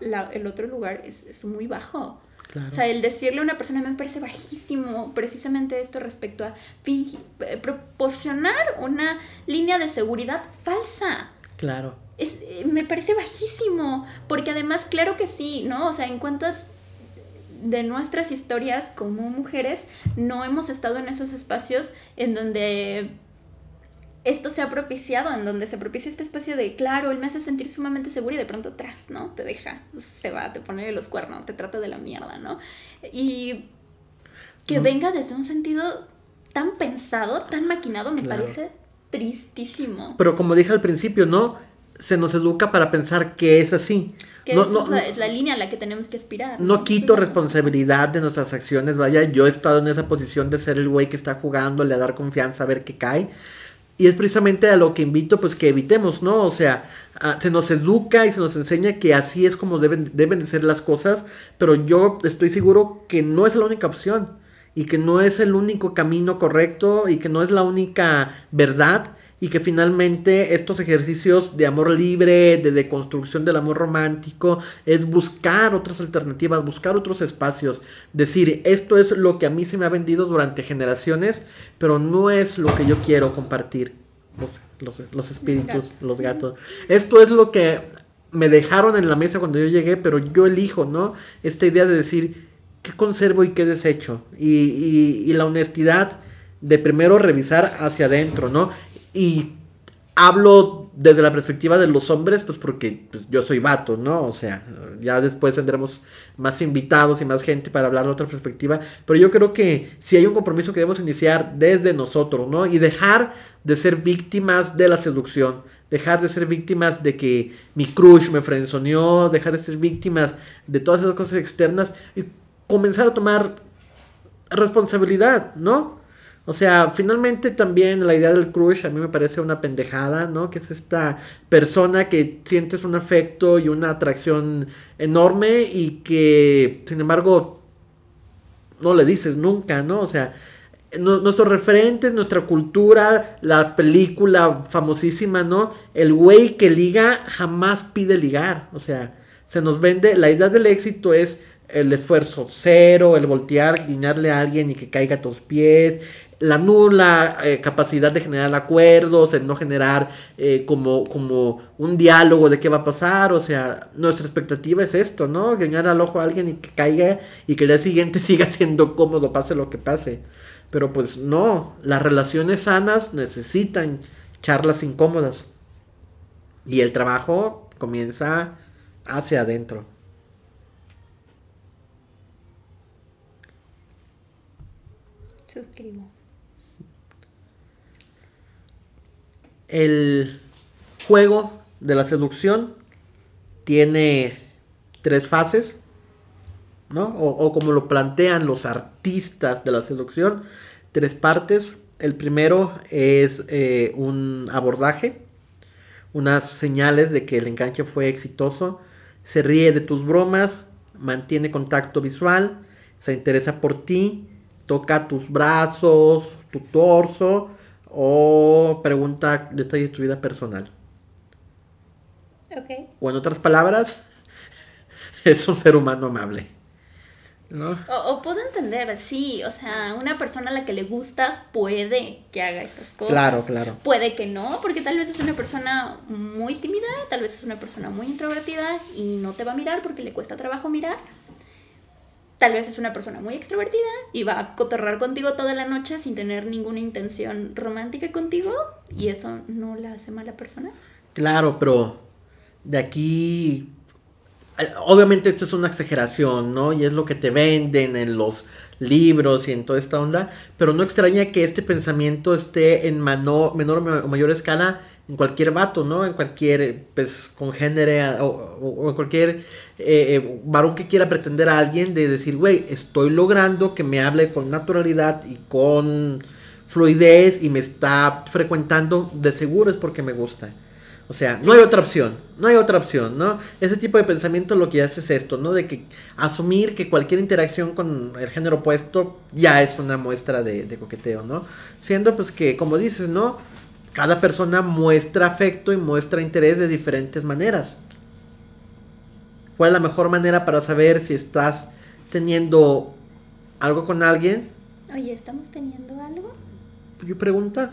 el otro lugar es muy bajo. O sea, el decirle a una persona me parece bajísimo, precisamente esto respecto a eh, proporcionar una línea de seguridad falsa. Claro. Es, eh, me parece bajísimo, porque además, claro que sí, ¿no? O sea, en cuántas de nuestras historias como mujeres no hemos estado en esos espacios en donde esto se ha propiciado, en donde se propicia este espacio de, claro, él me hace sentir sumamente seguro y de pronto atrás, ¿no? Te deja, se va, te pone los cuernos, te trata de la mierda, ¿no? Y que venga desde un sentido tan pensado, tan maquinado, me parece tristísimo. Pero como dije al principio, ¿no? Se nos educa para pensar que es así. Que no, no, es, la, línea a la que tenemos que aspirar. No, quito responsabilidad de nuestras acciones, vaya, yo he estado en esa posición de ser el güey que está jugando, le dar confianza a ver qué cae y es precisamente a lo que invito, pues que evitemos, ¿no? O sea, se nos educa y se nos enseña que así es como deben, deben de ser las cosas, pero yo estoy seguro que no es la única opción y que no es el único camino correcto y que no es la única verdad y que finalmente estos ejercicios de amor libre, de deconstrucción del amor romántico, es buscar otras alternativas, buscar otros espacios, decir, esto es lo que a mí se me ha vendido durante generaciones, pero no es lo que yo quiero compartir. Los, los espíritus, los gatos. Esto es lo que me dejaron en la mesa cuando yo llegué, pero yo elijo, ¿no? Esta idea de decir, ¿qué conservo y qué desecho? Y, la honestidad de primero revisar hacia adentro, ¿no? Y hablo desde la perspectiva de los hombres, pues porque pues, yo soy vato, ¿no? O sea, ya después tendremos más invitados y más gente para hablar de otra perspectiva, pero yo creo que si hay un compromiso que debemos iniciar desde nosotros, ¿no? Y dejar de ser víctimas de la seducción dejar de ser víctimas de que mi crush me frenzoneó, dejar de ser víctimas de todas esas cosas externas y comenzar a tomar responsabilidad, ¿no? O sea, finalmente también la idea del crush a mí me parece una pendejada, ¿no? Que es esta persona que sientes un afecto y una atracción enorme y que, sin embargo, no le dices nunca, ¿no? O sea, nuestros referentes, nuestra cultura, la película famosísima, ¿no? El güey que liga jamás pide ligar. O sea, se nos vende. La idea del éxito es el esfuerzo cero, el voltear, guiñarle a alguien y que caiga a tus pies. La nula eh, capacidad de generar acuerdos, el no generar eh, como, como un diálogo de qué va a pasar. O sea, nuestra expectativa es esto, ¿no? Guiñar al ojo a alguien y que caiga y que el día siguiente <laughs> siga siendo cómodo, pase lo que pase. Pero pues no, las relaciones sanas necesitan charlas incómodas. Y el trabajo comienza hacia adentro. El juego de la seducción tiene tres fases. ¿no? O, como lo plantean los artistas de la seducción, tres partes. El primero es eh, un abordaje, unas señales de que el enganche fue exitoso, se ríe de tus bromas, mantiene contacto visual, se interesa por ti, toca tus brazos, tu torso o pregunta de tu vida personal. O en otras palabras, <laughs> es un ser humano amable. O, puedo entender, sí, o sea, una persona a la que le gustas puede que haga esas cosas. Claro, claro. Puede que no, porque tal vez es una persona muy tímida, tal vez es una persona muy introvertida y no te va a mirar porque le cuesta trabajo mirar. Tal vez es una persona muy extrovertida y va a cotorrar contigo toda la noche sin tener ninguna intención romántica contigo y eso no la hace mala persona. Claro, pero de aquí eh, obviamente esto es una exageración, ¿no? Y es lo que te venden en los libros y en toda esta onda, pero no extraña que este pensamiento esté en menor o mayor escala en cualquier vato, ¿no? En cualquier, pues, congénere o, o, en cualquier eh, eh, varón que quiera pretender a alguien de decir, güey, estoy logrando que me hable con naturalidad y con fluidez y me está frecuentando, de seguro es porque me gusta. O sea, no hay otra opción, no hay otra opción, ¿no? Ese tipo de pensamiento lo que hace es esto, ¿no? De que asumir que cualquier interacción con el género opuesto ya es una muestra de, coqueteo, ¿no? Siendo pues que, como dices, ¿no? Cada persona muestra afecto y muestra interés de diferentes maneras. ¿Cuál es la mejor manera para saber si estás teniendo algo con alguien? Oye, ¿estamos teniendo algo? Yo pregunta.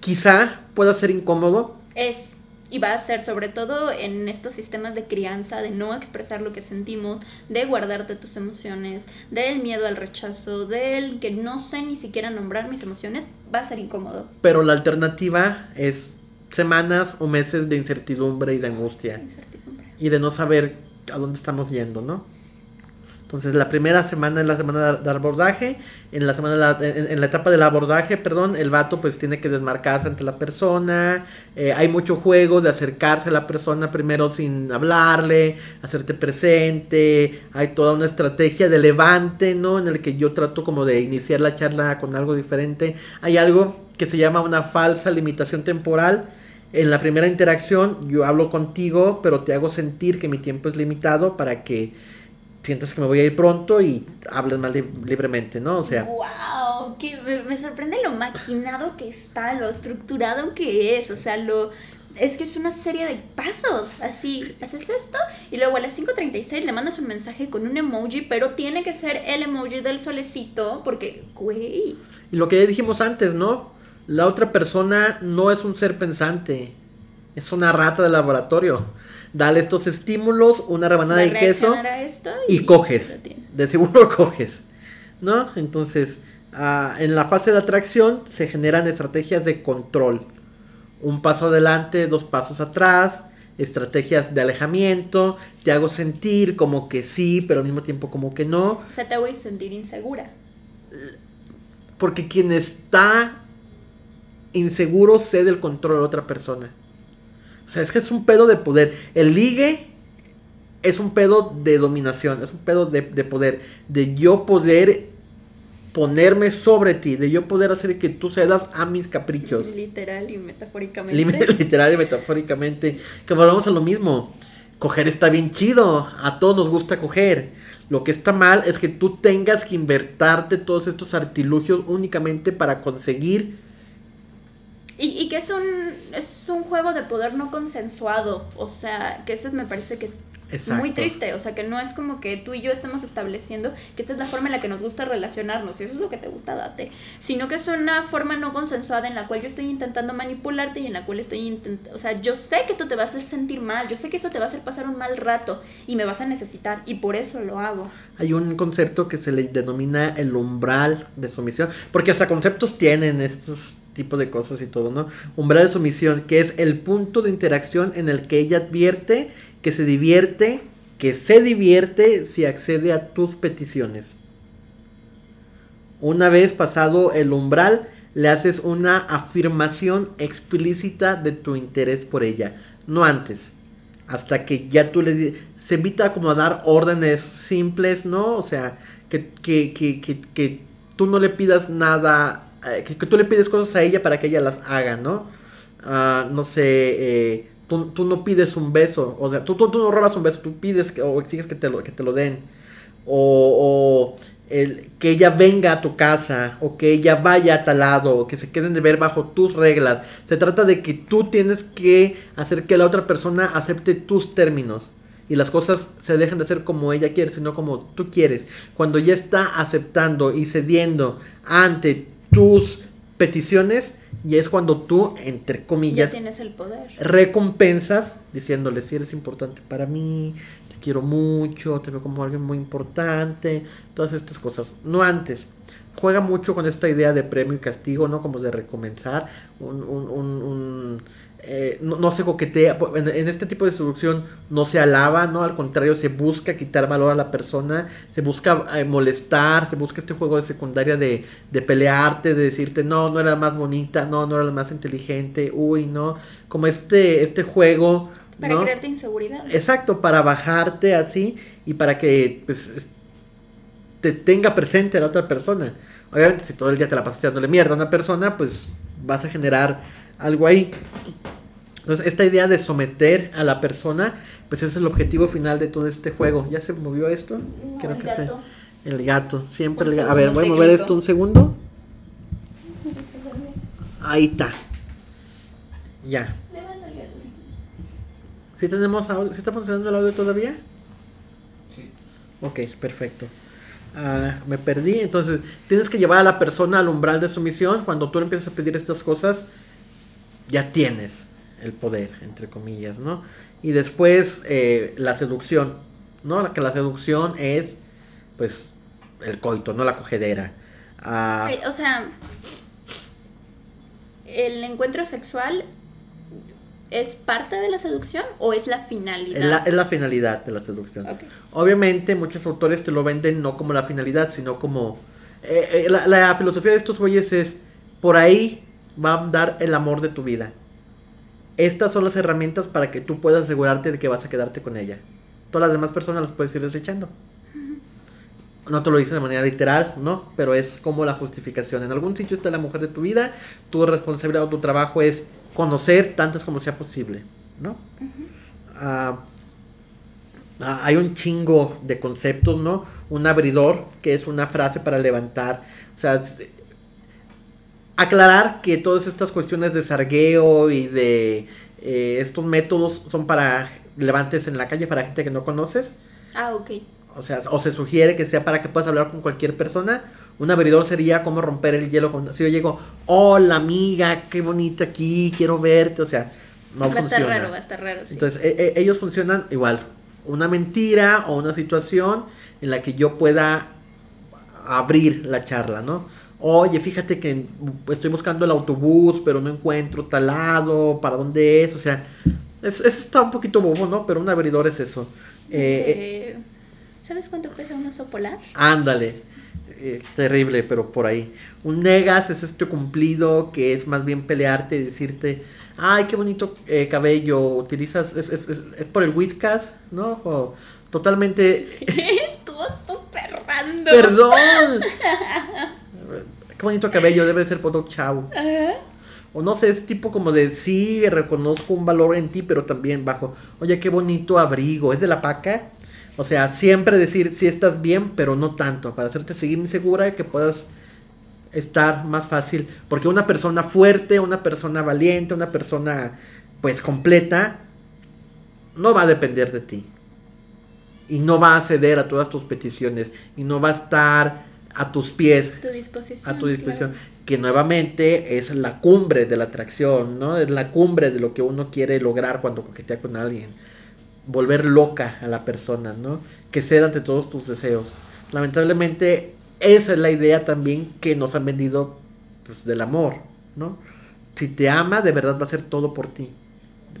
Quizá pueda ser incómodo, es y va a ser sobre todo en estos sistemas de crianza, de no expresar lo que sentimos, de guardarte tus emociones, del miedo al rechazo, del que no sé ni siquiera nombrar mis emociones, va a ser incómodo. Pero la alternativa es semanas o meses de incertidumbre y de angustia. Incertidumbre. Y de no saber a dónde estamos yendo, ¿no? Entonces la primera semana es la semana de, abordaje, en la semana en, la etapa del abordaje, perdón, el vato pues tiene que desmarcarse ante la persona, eh, hay mucho juego de acercarse a la persona primero sin hablarle, hacerte presente, hay toda una estrategia de levante, ¿no? En el que yo trato como de iniciar la charla con algo diferente, hay algo que se llama una falsa limitación temporal, en la primera interacción yo hablo contigo, pero te hago sentir que mi tiempo es limitado para que sientas que me voy a ir pronto y hables más libremente, ¿no? O sea. ¡Wow! que me, sorprende lo maquinado que está, lo estructurado que es, o sea, lo es que es una serie de pasos, así, haces esto y luego a las 5.36 le mandas un mensaje con un emoji, pero tiene que ser el emoji del solecito porque, güey. Y lo que ya dijimos antes, ¿no? La otra persona no es un ser pensante, es una rata de laboratorio. Dale estos estímulos, una rebanada de queso y, coges. De seguro <laughs> coges. ¿No? Entonces, ah, en la fase de atracción se generan estrategias de control. Un paso adelante, dos pasos atrás, estrategias de alejamiento, te hago sentir como que sí, pero al mismo tiempo como que no. O sea, te voy a sentir insegura. Porque quien está inseguro cede el control a otra persona. O sea, es que es un pedo de poder. El ligue es un pedo de dominación, es un pedo de, poder. De yo poder ponerme sobre ti, de yo poder hacer que tú cedas a mis caprichos. <laughs> Literal y metafóricamente. <laughs> Literal y metafóricamente. Que volvamos a lo mismo. Coger está bien chido. A todos nos gusta coger. Lo que está mal es que tú tengas que invertarte todos estos artilugios únicamente para conseguir y, y, que es un, es un juego de poder no consensuado. O sea, que eso me parece que es muy triste. O sea, que no es como que tú y yo estemos estableciendo que esta es la forma en la que nos gusta relacionarnos. Y eso es lo que te gusta, date. Sino que es una forma no consensuada en la cual yo estoy intentando manipularte y en la cual estoy intentando. O sea, yo sé que esto te va a hacer sentir mal. Yo sé que esto te va a hacer pasar un mal rato. Y me vas a necesitar. Y por eso lo hago. Hay un concepto que se le denomina el umbral de sumisión. Porque hasta conceptos tienen estos tipo de cosas y todo, ¿no? Umbral de sumisión, que es el punto de interacción en el que ella advierte que se divierte, que se divierte si accede a tus peticiones. Una vez pasado el umbral, le haces una afirmación explícita de tu interés por ella, no antes. Hasta que ya tú le se evita como a dar órdenes simples, ¿no? O sea, que, que, que, que tú no le pidas nada eh, que, tú le pides cosas a ella para que ella las haga, ¿no? Ah, no sé, eh, tú, no pides un beso, o sea, tú, tú, no robas un beso, tú pides o exiges que te lo, que te lo den. O, el, que ella venga a tu casa, o que ella vaya a tal lado, o que se queden de ver bajo tus reglas. Se trata de que tú tienes que hacer que la otra persona acepte tus términos y las cosas se dejan de hacer como ella quiere, sino como tú quieres. Cuando ya está aceptando y cediendo ante tus peticiones y es cuando tú, entre comillas, tienes el poder. Recompensas diciéndole si eres importante para mí, te quiero mucho, te veo como alguien muy importante, todas estas cosas. No antes. Juega mucho con esta idea de premio y castigo, ¿no? Como de recompensar un, un, un eh, no, se coquetea, en, este tipo de seducción no se alaba, ¿no? Al contrario, se busca quitar valor a la persona, se busca eh, molestar, se busca este juego de secundaria de, de, pelearte, de decirte, no, no era la más bonita, no, no era la más inteligente, uy, no, como este, este juego. Para crearte inseguridad. Exacto, para bajarte así y para que, pues, te tenga presente a la otra persona. Obviamente, si todo el día te la pasas dándole mierda a una persona, pues vas a generar algo ahí. Entonces, esta idea de someter a la persona, pues es el objetivo final de todo este juego. ¿Ya se movió esto? Creo que gato. El gato, siempre el gato. A ver, voy a mover esto un segundo. Ahí está. Ya. ¿Sí tenemos audio? ¿Sí está funcionando el audio todavía? Sí. Ok, perfecto. Ah, me perdí. Entonces, tienes que llevar a la persona al umbral de sumisión. Cuando tú empiezas a pedir estas cosas, ya tienes el poder, entre comillas, ¿no? Y después eh, la seducción, ¿no? Que la seducción es, pues, el coito, no la cogedera. Ah, o sea, ¿el encuentro sexual es parte de la seducción o es la finalidad? Es la, finalidad de la seducción. Obviamente muchos autores te lo venden no como la finalidad, sino como... Eh, eh, la, la filosofía de estos güeyes es, por ahí va a dar el amor de tu vida. Estas son las herramientas para que tú puedas asegurarte de que vas a quedarte con ella. Todas las demás personas las puedes ir desechando. No te lo dicen de manera literal, ¿no? Pero es como la justificación. En algún sitio está la mujer de tu vida, tu responsabilidad o tu trabajo es conocer tantas como sea posible, ¿no? Ah, ah, hay un chingo de conceptos, ¿no? Un abridor, que es una frase para levantar. O sea, aclarar que todas estas cuestiones de sargueo y de eh, estos métodos son para levantes en la calle, para gente que no conoces. Ah, ok. O sea, o se sugiere que sea para que puedas hablar con cualquier persona. Un abridor sería como romper el hielo con... Si yo llego, hola amiga, qué bonita aquí, quiero verte, o sea, no va a estar raro, va a estar raro. Entonces, e, e, ellos funcionan igual. Una mentira o una situación en la que yo pueda abrir la charla, ¿no? Oye, fíjate que estoy buscando el autobús, pero no encuentro tal lado, para dónde es, o sea, es, está un poquito bobo, ¿no? Pero un abridor es eso. Eh, eh, ¿Sabes cuánto pesa un oso polar? Ándale. Eh, terrible, pero por ahí. Un negas es este cumplido que es más bien pelearte y decirte, ay, qué bonito cabello, utilizas, es, es, es, por el whiskas, ¿no? O totalmente... <laughs> Estuvo súper random. Perdón. <laughs> qué bonito cabello, debe ser por chavo. O no sé, es tipo como de sí, reconozco un valor en ti, pero también bajo, oye, qué bonito abrigo, es de la paca. O sea, siempre decir si estás bien, pero no tanto, para hacerte seguir insegura y que puedas estar más fácil. Porque una persona fuerte, una persona valiente, una persona pues completa, no va a depender de ti. Y no va a ceder a todas tus peticiones. Y no va a estar a tus pies. a tu disposición. Que nuevamente es la cumbre de la atracción, ¿no? Es la cumbre de lo que uno quiere lograr cuando coquetea con alguien. Volver loca a la persona, ¿no? Que ceda ante todos tus deseos. Lamentablemente, esa es la idea también que nos han vendido pues, del amor, ¿no? Si te ama, de verdad va a hacer todo por ti.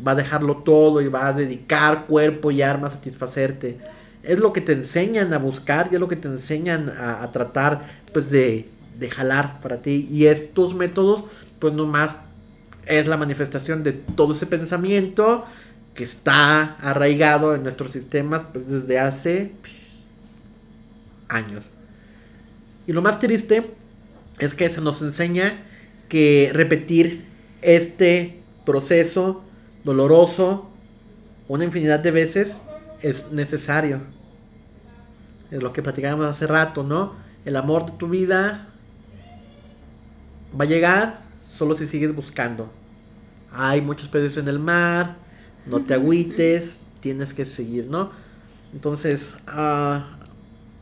Va a dejarlo todo y va a dedicar cuerpo y arma a satisfacerte es lo que te enseñan a buscar y es lo que te enseñan a, tratar pues de, de, jalar para ti. Y estos métodos pues nomás es la manifestación de todo ese pensamiento que está arraigado en nuestros sistemas pues, desde hace años. Y lo más triste es que se nos enseña que repetir este proceso doloroso una infinidad de veces es necesario. Es lo que platicábamos hace rato, ¿no? El amor de tu vida va a llegar solo si sigues buscando. Hay muchos peces en el mar, no te agüites, tienes que seguir, ¿no? Entonces, ah,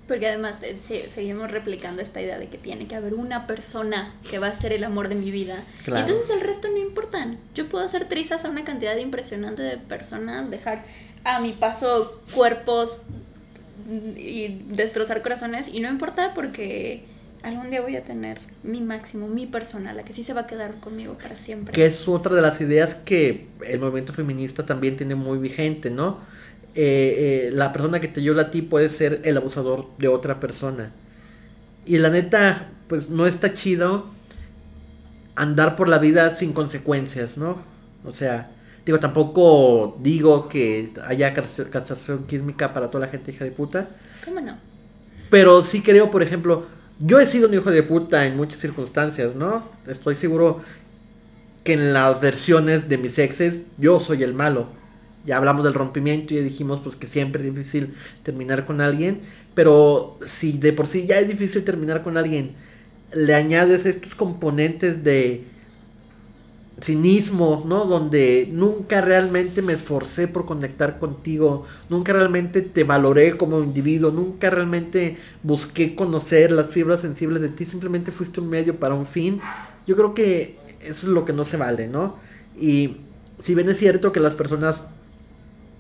porque además eh, seguimos replicando esta idea de que tiene que haber una persona que va a ser el amor de mi vida. Y entonces el resto no importan. Yo puedo hacer trizas a una cantidad impresionante de personas, dejar a mi paso cuerpos y destrozar corazones y no importa porque algún día voy a tener mi máximo, mi persona, la que sí se va a quedar conmigo para siempre. Que es otra de las ideas que el movimiento feminista también tiene muy vigente, ¿no? Eh, eh, la persona que te llora a ti puede ser el abusador de otra persona. Y la neta, pues no está chido andar por la vida sin consecuencias, ¿no? O sea, Digo, tampoco digo que haya castración quísmica para toda la gente hija de puta. ¿Cómo no? Pero sí creo, por ejemplo, yo he sido un hijo de puta en muchas circunstancias, ¿no? Estoy seguro que en las versiones de mis exes yo soy el malo. Ya hablamos del rompimiento y dijimos pues que siempre es difícil terminar con alguien, pero si de por sí ya es difícil terminar con alguien, le añades estos componentes de cinismo, ¿no? Donde nunca realmente me esforcé por conectar contigo, nunca realmente te valoré como individuo, nunca realmente busqué conocer las fibras sensibles de ti, simplemente fuiste un medio para un fin. Yo creo que eso es lo que no se vale, ¿no? Y si bien es cierto que las personas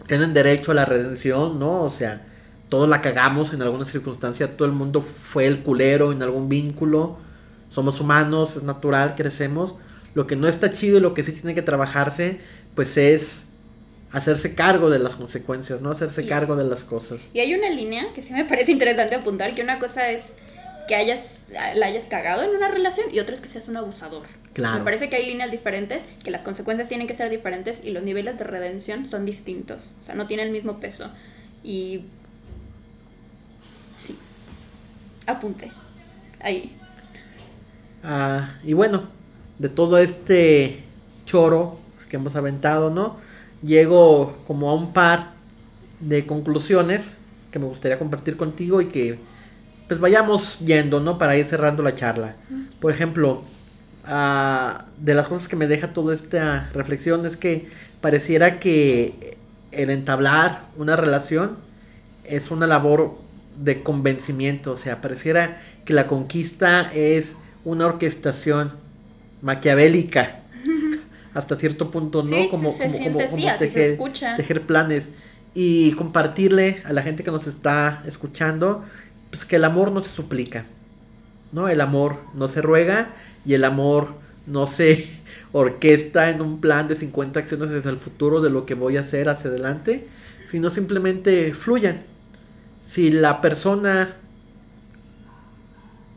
tienen derecho a la redención, ¿no? O sea, todos la cagamos en alguna circunstancia, todo el mundo fue el culero en algún vínculo, somos humanos, es natural, crecemos lo que no está chido y lo que sí tiene que trabajarse, pues es hacerse cargo de las consecuencias, ¿no? Hacerse cargo de las cosas. Y hay una línea que sí me parece interesante apuntar, que una cosa es que hayas, la hayas cagado en una relación y otra es que seas un abusador. Claro. Me parece que hay líneas diferentes, que las consecuencias tienen que ser diferentes y los niveles de redención son distintos. O sea, no tienen el mismo peso. Y... Sí. Apunte. Ahí. Ah, y bueno, de todo este choro que hemos aventado, ¿no? Llego como a un par de conclusiones que me gustaría compartir contigo y que pues vayamos yendo, ¿no? Para ir cerrando la charla. Por ejemplo, ah, de las cosas que me deja toda esta reflexión es que pareciera que el entablar una relación es una labor de convencimiento, o sea, pareciera que la conquista es una orquestación maquiavélica hasta cierto punto, ¿no? como, como, como, tejer, planes y compartirle a la gente que nos está escuchando, pues que el amor no se suplica, ¿no? El amor no se ruega y el amor no se <laughs> orquesta en un plan de 50 acciones hacia el futuro de lo que voy a hacer hacia adelante, sino simplemente fluyan. Si la persona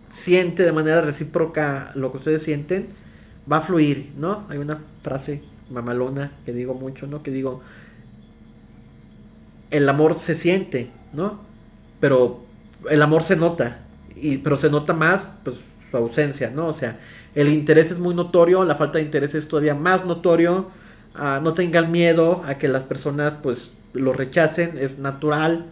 siente de manera recíproca lo que ustedes sienten, va a fluir, ¿no? Hay una frase mamalona que digo mucho, ¿no? Que digo, el amor se siente, ¿no? Pero el amor se nota, y, pero se nota más, pues, su ausencia, ¿no? O sea, el interés es muy notorio, la falta de interés es todavía más notorio, ah, no tengan miedo a que las personas, pues, lo rechacen, es natural,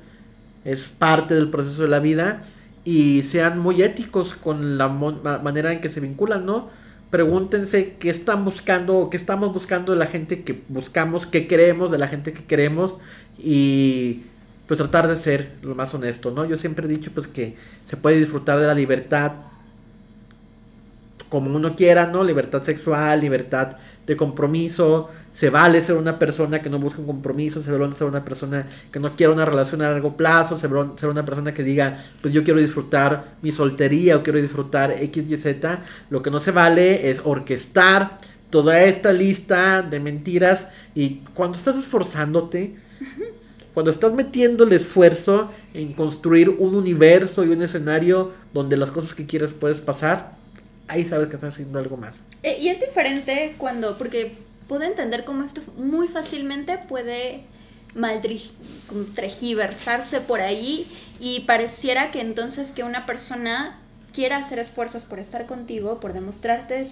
es parte del proceso de la vida, y sean muy éticos con la manera en que se vinculan, ¿no? Pregúntense qué están buscando, qué estamos buscando de la gente que buscamos, qué queremos de la gente que queremos y pues tratar de ser lo más honesto, ¿no? Yo siempre he dicho pues que se puede disfrutar de la libertad como uno quiera, ¿no? Libertad sexual, libertad de compromiso, se vale ser una persona que no busca un compromiso, se vale ser una persona que no quiera una relación a largo plazo, se vale ser una persona que diga, pues yo quiero disfrutar mi soltería o quiero disfrutar X, Y, Z. Lo que no se vale es orquestar toda esta lista de mentiras y cuando estás esforzándote, cuando estás metiendo el esfuerzo en construir un universo y un escenario donde las cosas que quieres puedes pasar, ahí sabes que estás haciendo algo más. Eh, y es diferente cuando, porque puedo entender cómo esto muy fácilmente puede maltregiversarse por ahí y pareciera que entonces que una persona quiera hacer esfuerzos por estar contigo, por demostrarte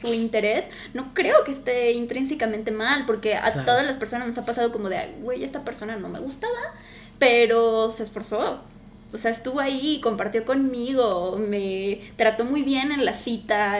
su interés, no creo que esté intrínsecamente mal, porque a todas las personas nos ha pasado como de, güey, esta persona no me gustaba, pero se esforzó. O sea, estuvo ahí, compartió conmigo, me trató muy bien en la cita,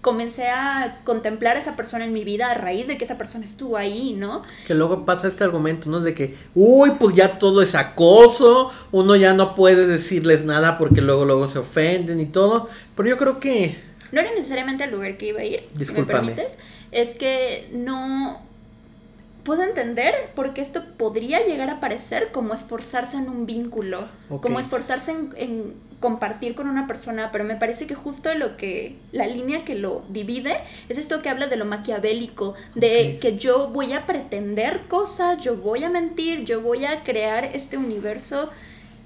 comencé a contemplar a esa persona en mi vida a raíz de que esa persona estuvo ahí, ¿no? Que luego pasa este argumento, ¿no? De que, uy, pues ya todo es acoso, uno ya no puede decirles nada porque luego luego se ofenden y todo, pero yo creo que... No era necesariamente el lugar que iba a ir, Discúlpame. me permites, es que no puedo entender por qué esto podría llegar a parecer como esforzarse en un vínculo, como esforzarse en, compartir con una persona, pero me parece que justo lo que, la línea que lo divide es esto que habla de lo maquiavélico, de que yo voy a pretender cosas, yo voy a mentir, yo voy a crear este universo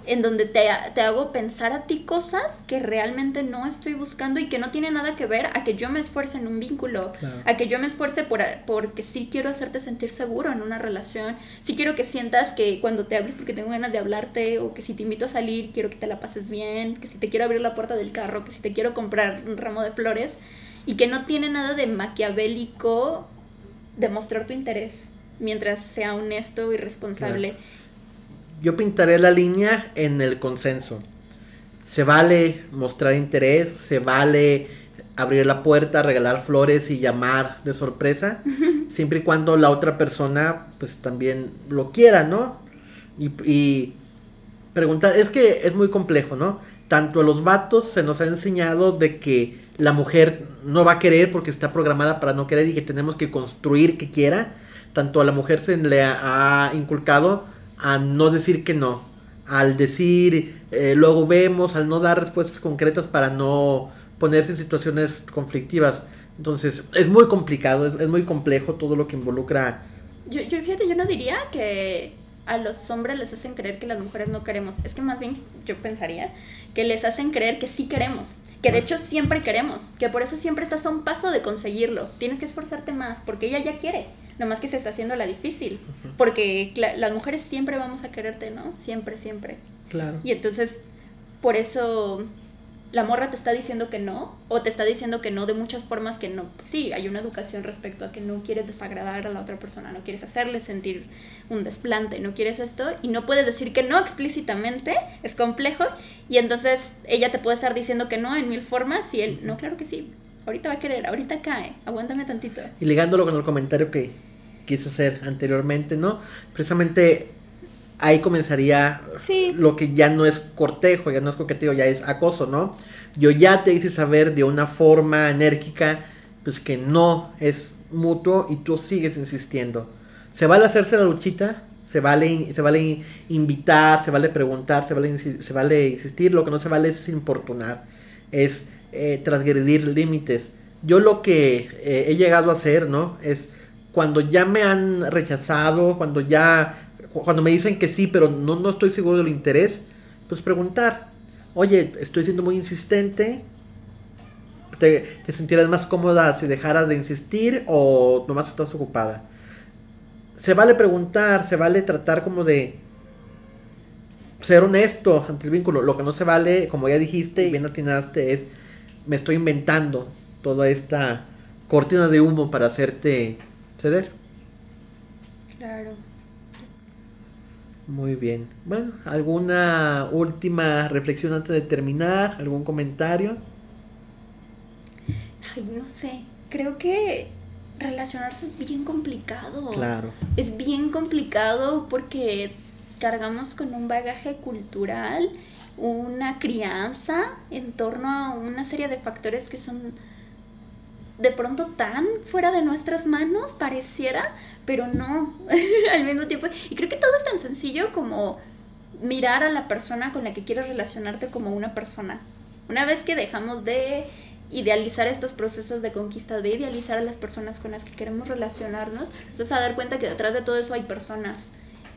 en donde te, te, hago pensar a ti cosas que realmente no estoy buscando y que no tiene nada que ver a que yo me esfuerce en un vínculo, a que yo me esfuerce por, porque sí quiero hacerte sentir seguro en una relación, sí quiero que sientas que cuando te hables porque tengo ganas de hablarte o que si te invito a salir quiero que te la pases bien, que si te quiero abrir la puerta del carro, que si te quiero comprar un ramo de flores y que no tiene nada de maquiavélico demostrar tu interés mientras sea honesto y responsable yo pintaré la línea en el consenso. Se vale mostrar interés, se vale abrir la puerta, regalar flores y llamar de sorpresa, siempre y cuando la otra persona pues también lo quiera, ¿no? Y, y, preguntar, es que es muy complejo, ¿no? Tanto a los vatos se nos ha enseñado de que la mujer no va a querer porque está programada para no querer y que tenemos que construir que quiera, tanto a la mujer se le ha inculcado a no decir que no, al decir eh, luego vemos, al no dar respuestas concretas para no ponerse en situaciones conflictivas. Entonces, es muy complicado, es, muy complejo todo lo que involucra. Yo, yo, fíjate, yo no diría que a los hombres les hacen creer que las mujeres no queremos. Es que más bien yo pensaría que les hacen creer que sí queremos. Que de hecho siempre queremos. Que por eso siempre estás a un paso de conseguirlo. Tienes que esforzarte más porque ella ya quiere más que se está haciendo la difícil, porque las mujeres siempre vamos a quererte, ¿no? Siempre, siempre. Claro. Y entonces, por eso la morra te está diciendo que no, o te está diciendo que no de muchas formas que no. Sí, hay una educación respecto a que no quieres desagradar a la otra persona, no quieres hacerle sentir un desplante, no quieres esto, y no puedes decir que no explícitamente, es complejo, y entonces ella te puede estar diciendo que no en mil formas, y él, no, claro que sí. ahorita va a querer, ahorita cae, aguántame tantito. Y ligándolo con el comentario que quise hacer anteriormente, ¿no? Precisamente ahí comenzaría lo que ya no es cortejo, ya no es coqueteo, ya es acoso, ¿no? Yo ya te hice saber de una forma enérgica, pues que no es mutuo y tú sigues insistiendo. ¿Se vale hacerse la luchita? Se vale, se vale invitar, se vale preguntar, se vale, se vale insistir, lo que no se vale es importunar, es eh, transgredir límites. Yo lo que eh, he llegado a hacer, ¿no? Es cuando ya me han rechazado, cuando ya cuando me dicen que sí, pero no, no estoy seguro del interés, pues preguntar, oye, estoy siendo muy insistente, ¿te, te sentirás más cómoda si dejaras de insistir o nomás estás ocupada? Se vale preguntar, se vale tratar como de ser honesto ante el vínculo. Lo que no se vale, como ya dijiste y bien atinaste, es me estoy inventando toda esta cortina de humo para hacerte ceder. Claro. Muy bien. Bueno, ¿alguna última reflexión antes de terminar? ¿Algún comentario? Ay, no sé. Creo que relacionarse es bien complicado. Claro. Es bien complicado porque cargamos con un bagaje cultural, una crianza en torno a una serie de factores que son de pronto tan fuera de nuestras manos, pareciera, pero no, <laughs> al mismo tiempo. Y creo que todo es tan sencillo como mirar a la persona con la que quieres relacionarte como una persona. Una vez que dejamos de idealizar estos procesos de conquista, de idealizar a las personas con las que queremos relacionarnos, nos a dar cuenta que detrás de todo eso hay personas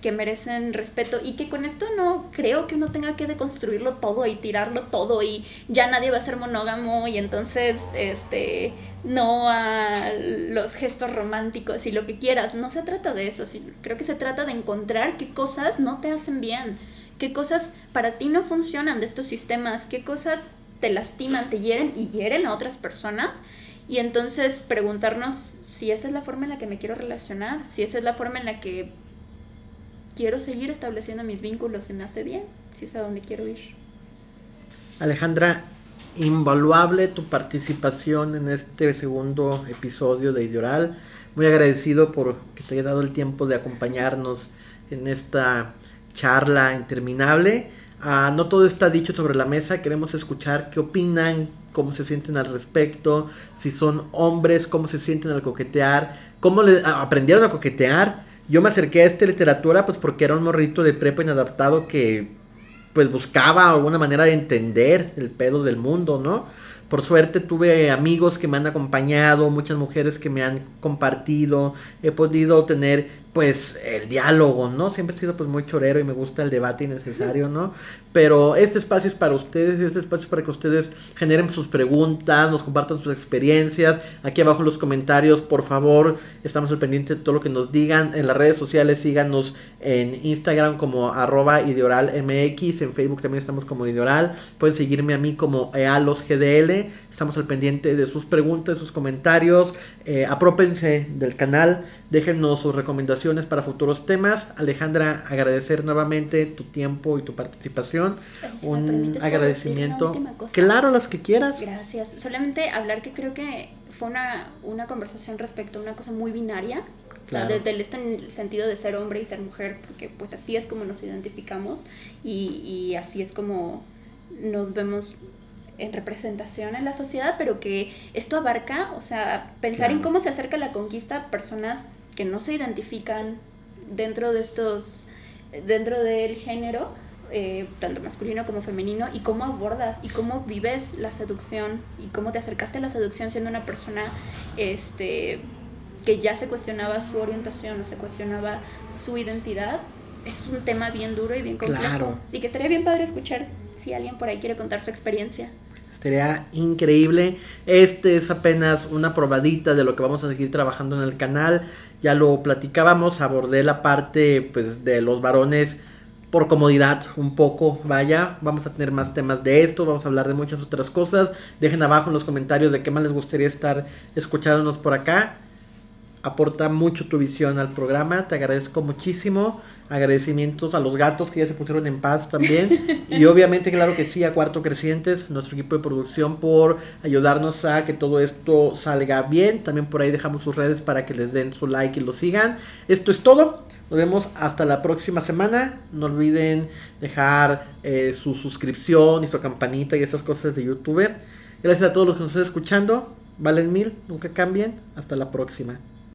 que merecen respeto y que con esto no creo que uno tenga que deconstruirlo todo y tirarlo todo y ya nadie va a ser monógamo y entonces este no a los gestos románticos y lo que quieras, no se trata de eso, creo que se trata de encontrar qué cosas no te hacen bien, qué cosas para ti no funcionan de estos sistemas, qué cosas te lastiman, te hieren y hieren a otras personas. Y entonces preguntarnos si esa es la forma en la que me quiero relacionar, si esa es la forma en la que quiero seguir estableciendo mis vínculos, se me hace bien, si es a donde quiero ir. Alejandra, invaluable tu participación en este segundo episodio de Ideoral. Muy agradecido por que te haya dado el tiempo de acompañarnos en esta charla interminable. Ah, no todo está dicho sobre la mesa, queremos escuchar qué opinan, cómo se sienten al respecto, si son hombres, cómo se sienten al coquetear, cómo le, aprendieron a coquetear yo me acerqué a esta literatura pues porque era un morrito de prepa inadaptado que pues buscaba alguna manera de entender el pedo del mundo, ¿no? Por suerte tuve amigos que me han acompañado, muchas mujeres que me han compartido, he podido tener pues el diálogo, ¿no? Siempre he sido pues muy chorero y me gusta el debate innecesario, ¿no? Pero este espacio es para ustedes, este espacio es para que ustedes generen sus preguntas, nos compartan sus experiencias. Aquí abajo en los comentarios, por favor, estamos al pendiente de todo lo que nos digan. En las redes sociales, síganos en Instagram como arroba ideoralmx, en Facebook también estamos como ideoral. Pueden seguirme a mí como ealosgdl. Estamos al pendiente de sus preguntas, sus comentarios. Eh, aprópense del canal, déjenos sus recomendaciones para futuros temas. Alejandra, agradecer nuevamente tu tiempo y tu participación. Un agradecimiento. Claro, las que quieras. Gracias. Solamente hablar que creo que fue una, una conversación respecto a una cosa muy binaria. O sea, desde el, este sentido de ser hombre y ser mujer, porque pues así es como nos identificamos y, y así es como nos vemos en representación en la sociedad, pero que esto abarca, o sea, pensar en cómo se acerca la conquista a personas que no se identifican dentro de estos, dentro del género, eh, tanto masculino como femenino, y cómo abordas y cómo vives la seducción y cómo te acercaste a la seducción siendo una persona este, que ya se cuestionaba su orientación o se cuestionaba su identidad. Es un tema bien duro y bien complejo. Y que estaría bien padre escuchar si alguien por ahí quiere contar su experiencia. Estaría increíble. Este es apenas una probadita de lo que vamos a seguir trabajando en el canal. Ya lo platicábamos, abordé la parte pues de los varones por comodidad un poco, vaya, vamos a tener más temas de esto, vamos a hablar de muchas otras cosas. Dejen abajo en los comentarios de qué más les gustaría estar escuchándonos por acá. aporta mucho tu visión al programa, te agradezco muchísimo. Agradecimientos a los gatos que ya se pusieron en paz también. y obviamente, claro que sí, a Cuarto Crecientes, nuestro equipo de producción, por ayudarnos a que todo esto salga bien. También por ahí dejamos sus redes para que les den su like y lo sigan. Esto es todo. Nos vemos hasta la próxima semana. No olviden dejar eh, su suscripción y su campanita y esas cosas de youtuber. Gracias a todos los que nos están escuchando. Valen mil, nunca cambien. Hasta la próxima.